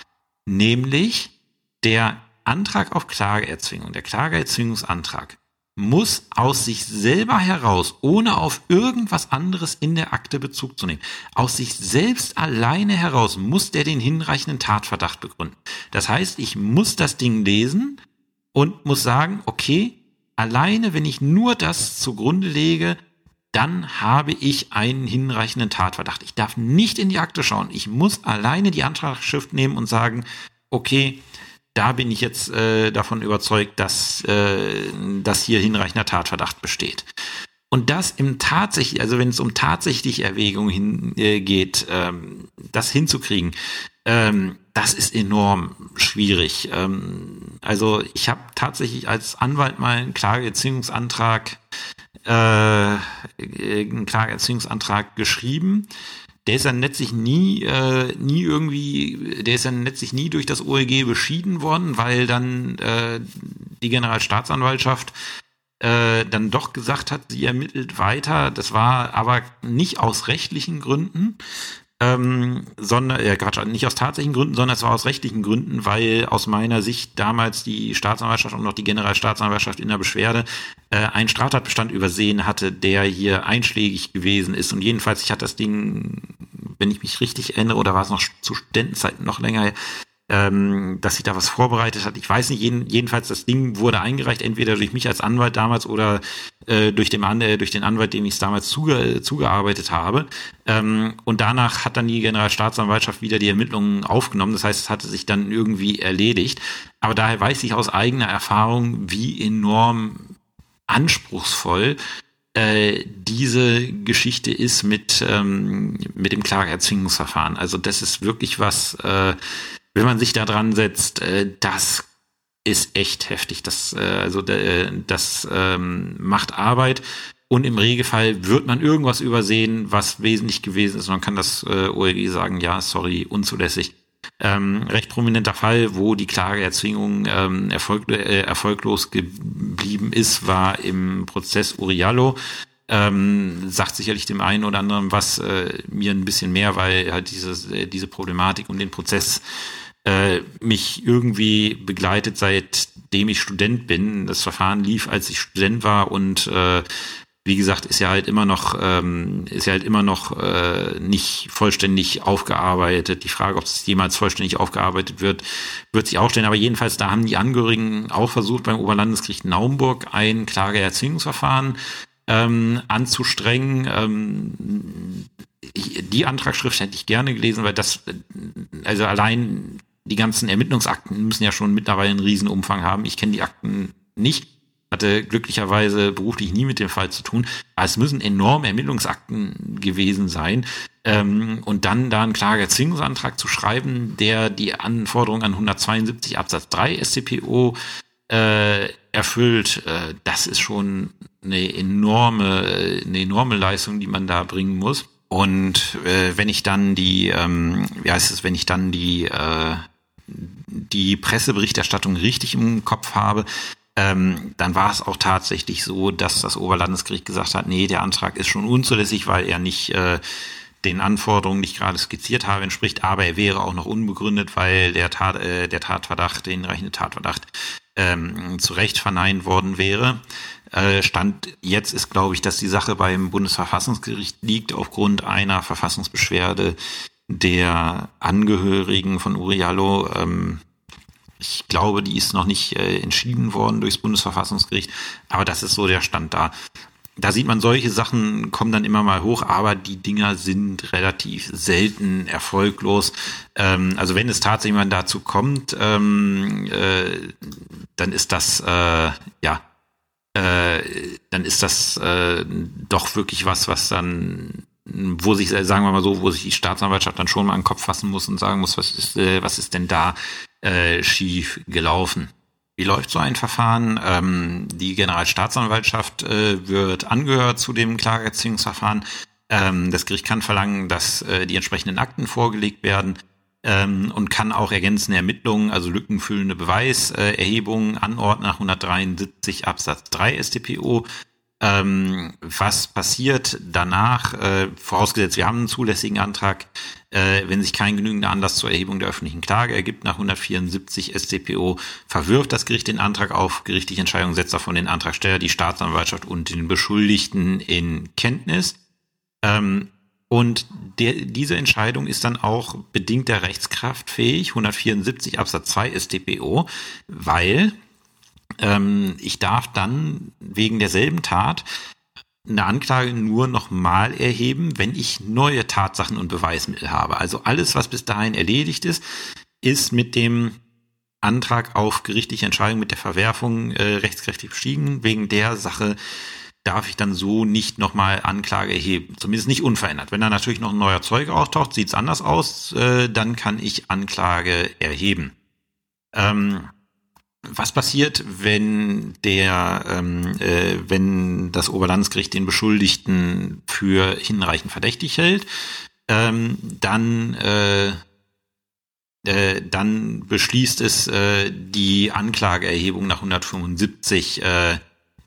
Nämlich der Antrag auf Klageerzwingung, der Klageerzwingungsantrag muss aus sich selber heraus, ohne auf irgendwas anderes in der Akte Bezug zu nehmen, aus sich selbst alleine heraus muss der den hinreichenden Tatverdacht begründen. Das heißt, ich muss das Ding lesen und muss sagen, okay, alleine wenn ich nur das zugrunde lege, dann habe ich einen hinreichenden Tatverdacht. Ich darf nicht in die Akte schauen. Ich muss alleine die Antragsschrift nehmen und sagen, okay, da bin ich jetzt äh, davon überzeugt, dass, äh, dass hier hinreichender Tatverdacht besteht. Und das im tatsächlich, also wenn es um tatsächlich Erwägungen hin, äh, geht, ähm, das hinzukriegen, ähm, das ist enorm schwierig. Ähm, also ich habe tatsächlich als Anwalt mal einen Klageerziehungsantrag äh, einen Klageerziehungsantrag geschrieben. Der ist dann letztlich nie, äh, nie irgendwie, der ist dann letztlich nie durch das OEG beschieden worden, weil dann äh, die Generalstaatsanwaltschaft äh, dann doch gesagt hat, sie ermittelt weiter. Das war aber nicht aus rechtlichen Gründen, ähm, sondern äh, Quatsch, nicht aus tatsächlichen Gründen, sondern es war aus rechtlichen Gründen, weil aus meiner Sicht damals die Staatsanwaltschaft und noch die Generalstaatsanwaltschaft in der Beschwerde äh, einen Straftatbestand übersehen hatte, der hier einschlägig gewesen ist. Und jedenfalls, ich hatte das Ding, wenn ich mich richtig erinnere, oder war es noch zu Studentenzeiten noch länger, ähm, dass sich da was vorbereitet hat. Ich weiß nicht, jeden, jedenfalls das Ding wurde eingereicht, entweder durch mich als Anwalt damals oder äh, durch, den, äh, durch den Anwalt, dem ich es damals zuge, zugearbeitet habe. Ähm, und danach hat dann die Generalstaatsanwaltschaft wieder die Ermittlungen aufgenommen. Das heißt, es hatte sich dann irgendwie erledigt. Aber daher weiß ich aus eigener Erfahrung, wie enorm anspruchsvoll äh, diese Geschichte ist mit, ähm, mit dem Klageerzwingungsverfahren. Also das ist wirklich was, äh, wenn man sich da dran setzt, äh, das ist echt heftig. Das, äh, also äh, das ähm, macht Arbeit. Und im Regelfall wird man irgendwas übersehen, was wesentlich gewesen ist. Man kann das äh, OLG sagen, ja, sorry, unzulässig. Ähm, recht prominenter Fall, wo die Klageerzwingung ähm, erfolg, äh, erfolglos geblieben ist, war im Prozess Uriallo. Ähm, sagt sicherlich dem einen oder anderen was äh, mir ein bisschen mehr, weil halt dieses, äh, diese Problematik und den Prozess äh, mich irgendwie begleitet, seitdem ich Student bin. Das Verfahren lief, als ich Student war und äh, wie gesagt, ist ja halt immer noch, ähm, ist ja halt immer noch äh, nicht vollständig aufgearbeitet. Die Frage, ob es jemals vollständig aufgearbeitet wird, wird sich auch stellen. Aber jedenfalls, da haben die Angehörigen auch versucht, beim Oberlandesgericht Naumburg ein Klageerzwingungsverfahren ähm, anzustrengen. Ähm, die Antragsschrift hätte ich gerne gelesen, weil das, also allein die ganzen Ermittlungsakten müssen ja schon mittlerweile einen Riesenumfang haben. Ich kenne die Akten nicht, hatte glücklicherweise beruflich nie mit dem Fall zu tun. Aber es müssen enorme Ermittlungsakten gewesen sein. Ähm, und dann da einen Klageerzwingungsantrag zu schreiben, der die Anforderungen an 172 Absatz 3 StPO äh, erfüllt, äh, das ist schon eine enorme, eine enorme Leistung, die man da bringen muss. Und äh, wenn ich dann die, ähm, wie heißt es, wenn ich dann die äh, die Presseberichterstattung richtig im Kopf habe, ähm, dann war es auch tatsächlich so, dass das Oberlandesgericht gesagt hat, nee, der Antrag ist schon unzulässig, weil er nicht äh, den Anforderungen, die ich gerade skizziert habe, entspricht, aber er wäre auch noch unbegründet, weil der, Tat, äh, der Tatverdacht, den hinreichende Tatverdacht ähm, zu Recht verneint worden wäre. Äh, Stand jetzt ist, glaube ich, dass die Sache beim Bundesverfassungsgericht liegt aufgrund einer Verfassungsbeschwerde der Angehörigen von Uriallo. Ähm, ich glaube, die ist noch nicht äh, entschieden worden durchs Bundesverfassungsgericht, aber das ist so der Stand da. Da sieht man, solche Sachen kommen dann immer mal hoch, aber die Dinger sind relativ selten erfolglos. Ähm, also wenn es tatsächlich mal dazu kommt, ähm, äh, dann ist das äh, ja, äh, dann ist das äh, doch wirklich was, was dann wo sich, sagen wir mal so, wo sich die Staatsanwaltschaft dann schon mal an den Kopf fassen muss und sagen muss, was ist, äh, was ist denn da äh, schief gelaufen? Wie läuft so ein Verfahren? Ähm, die Generalstaatsanwaltschaft äh, wird angehört zu dem Klageerziehungsverfahren. Ähm, das Gericht kann verlangen, dass äh, die entsprechenden Akten vorgelegt werden ähm, und kann auch ergänzende Ermittlungen, also lückenfüllende Beweiserhebungen anordnen nach 173 Absatz 3 StPO ähm, was passiert danach, äh, vorausgesetzt wir haben einen zulässigen Antrag, äh, wenn sich kein genügender Anlass zur Erhebung der öffentlichen Klage ergibt nach 174 StPO, verwirft das Gericht den Antrag auf. Gerichtliche Entscheidung, setzt davon den Antragsteller, die Staatsanwaltschaft und den Beschuldigten in Kenntnis. Ähm, und der, diese Entscheidung ist dann auch bedingt der Rechtskraft fähig, 174 Absatz 2 StPO, weil ähm, ich darf dann wegen derselben Tat eine Anklage nur nochmal erheben, wenn ich neue Tatsachen und Beweismittel habe. Also alles, was bis dahin erledigt ist, ist mit dem Antrag auf gerichtliche Entscheidung mit der Verwerfung äh, rechtskräftig bestiegen. Wegen der Sache darf ich dann so nicht nochmal Anklage erheben. Zumindest nicht unverändert. Wenn da natürlich noch ein neuer Zeuge auftaucht, sieht's anders aus, äh, dann kann ich Anklage erheben. Ähm, was passiert, wenn der, ähm, äh, wenn das Oberlandesgericht den Beschuldigten für hinreichend verdächtig hält? Ähm, dann äh, äh, dann beschließt es äh, die Anklageerhebung nach 175 äh,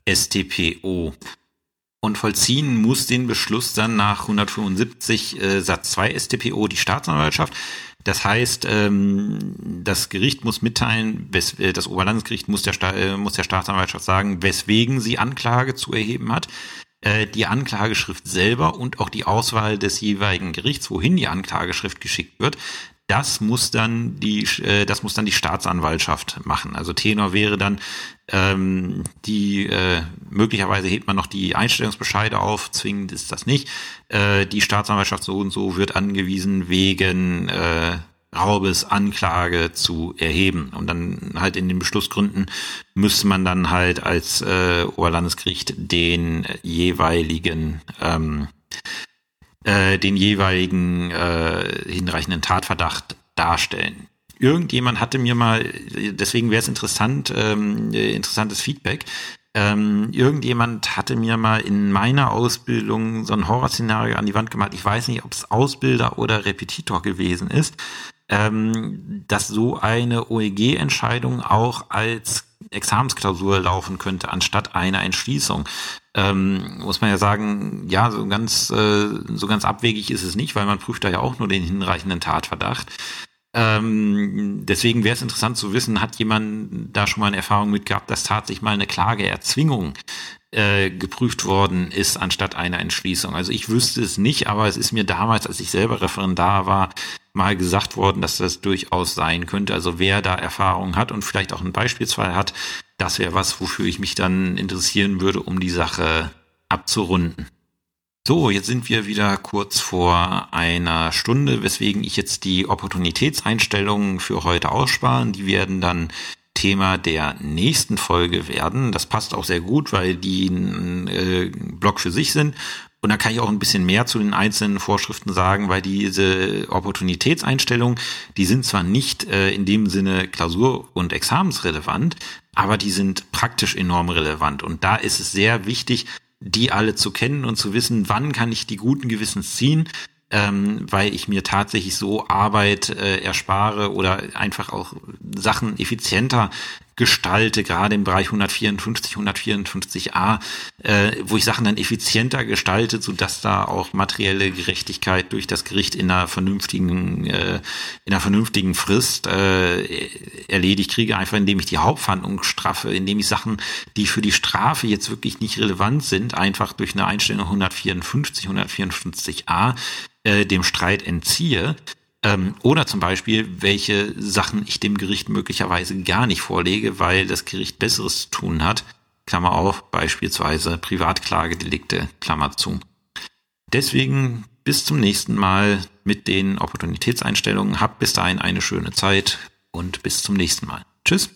StPO. und vollziehen muss den Beschluss dann nach 175 äh, Satz 2 StPO die Staatsanwaltschaft. Das heißt, ähm, das Gericht muss mitteilen, äh, das Oberlandesgericht muss der, äh, muss der Staatsanwaltschaft sagen, weswegen sie Anklage zu erheben hat. Äh, die Anklageschrift selber und auch die Auswahl des jeweiligen Gerichts, wohin die Anklageschrift geschickt wird, das muss dann die, äh, das muss dann die Staatsanwaltschaft machen. Also Tenor wäre dann ähm, die äh, möglicherweise hebt man noch die Einstellungsbescheide auf, zwingend ist das nicht. Äh, die Staatsanwaltschaft so und so wird angewiesen wegen äh, Raubes Anklage zu erheben. Und dann halt in den Beschlussgründen müsste man dann halt als äh, Oberlandesgericht den jeweiligen ähm, äh, den jeweiligen äh, hinreichenden Tatverdacht darstellen. Irgendjemand hatte mir mal, deswegen wäre es interessant, ähm, interessantes Feedback. Ähm, irgendjemand hatte mir mal in meiner Ausbildung so ein Horrorszenario an die Wand gemalt. Ich weiß nicht, ob es Ausbilder oder Repetitor gewesen ist, ähm, dass so eine OEG-Entscheidung auch als Examensklausur laufen könnte, anstatt einer Entschließung. Ähm, muss man ja sagen, ja, so ganz, äh, so ganz abwegig ist es nicht, weil man prüft da ja auch nur den hinreichenden Tatverdacht. Ähm, deswegen wäre es interessant zu wissen, hat jemand da schon mal eine Erfahrung mit gehabt, dass tatsächlich mal eine Klageerzwingung äh, geprüft worden ist, anstatt einer Entschließung. Also ich wüsste es nicht, aber es ist mir damals, als ich selber Referendar war, mal gesagt worden, dass das durchaus sein könnte. Also wer da Erfahrung hat und vielleicht auch einen Beispielsfall hat, das wäre was, wofür ich mich dann interessieren würde, um die Sache abzurunden. So, jetzt sind wir wieder kurz vor einer Stunde, weswegen ich jetzt die Opportunitätseinstellungen für heute aussparen. Die werden dann Thema der nächsten Folge werden. Das passt auch sehr gut, weil die ein äh, Blog für sich sind. Und da kann ich auch ein bisschen mehr zu den einzelnen Vorschriften sagen, weil diese Opportunitätseinstellungen, die sind zwar nicht äh, in dem Sinne Klausur- und Examensrelevant, aber die sind praktisch enorm relevant. Und da ist es sehr wichtig, die alle zu kennen und zu wissen, wann kann ich die guten Gewissens ziehen, ähm, weil ich mir tatsächlich so Arbeit äh, erspare oder einfach auch Sachen effizienter gestalte, gerade im Bereich 154, 154a, äh, wo ich Sachen dann effizienter gestalte, so dass da auch materielle Gerechtigkeit durch das Gericht in einer vernünftigen, äh, in einer vernünftigen Frist äh, erledigt kriege, einfach indem ich die Hauptverhandlung straffe, indem ich Sachen, die für die Strafe jetzt wirklich nicht relevant sind, einfach durch eine Einstellung 154, 154a äh, dem Streit entziehe. Ähm, oder zum Beispiel, welche Sachen ich dem Gericht möglicherweise gar nicht vorlege, weil das Gericht Besseres zu tun hat. Klammer auf, beispielsweise Privatklagedelikte, Klammer zu. Deswegen bis zum nächsten Mal mit den Opportunitätseinstellungen. Habt bis dahin eine schöne Zeit und bis zum nächsten Mal. Tschüss.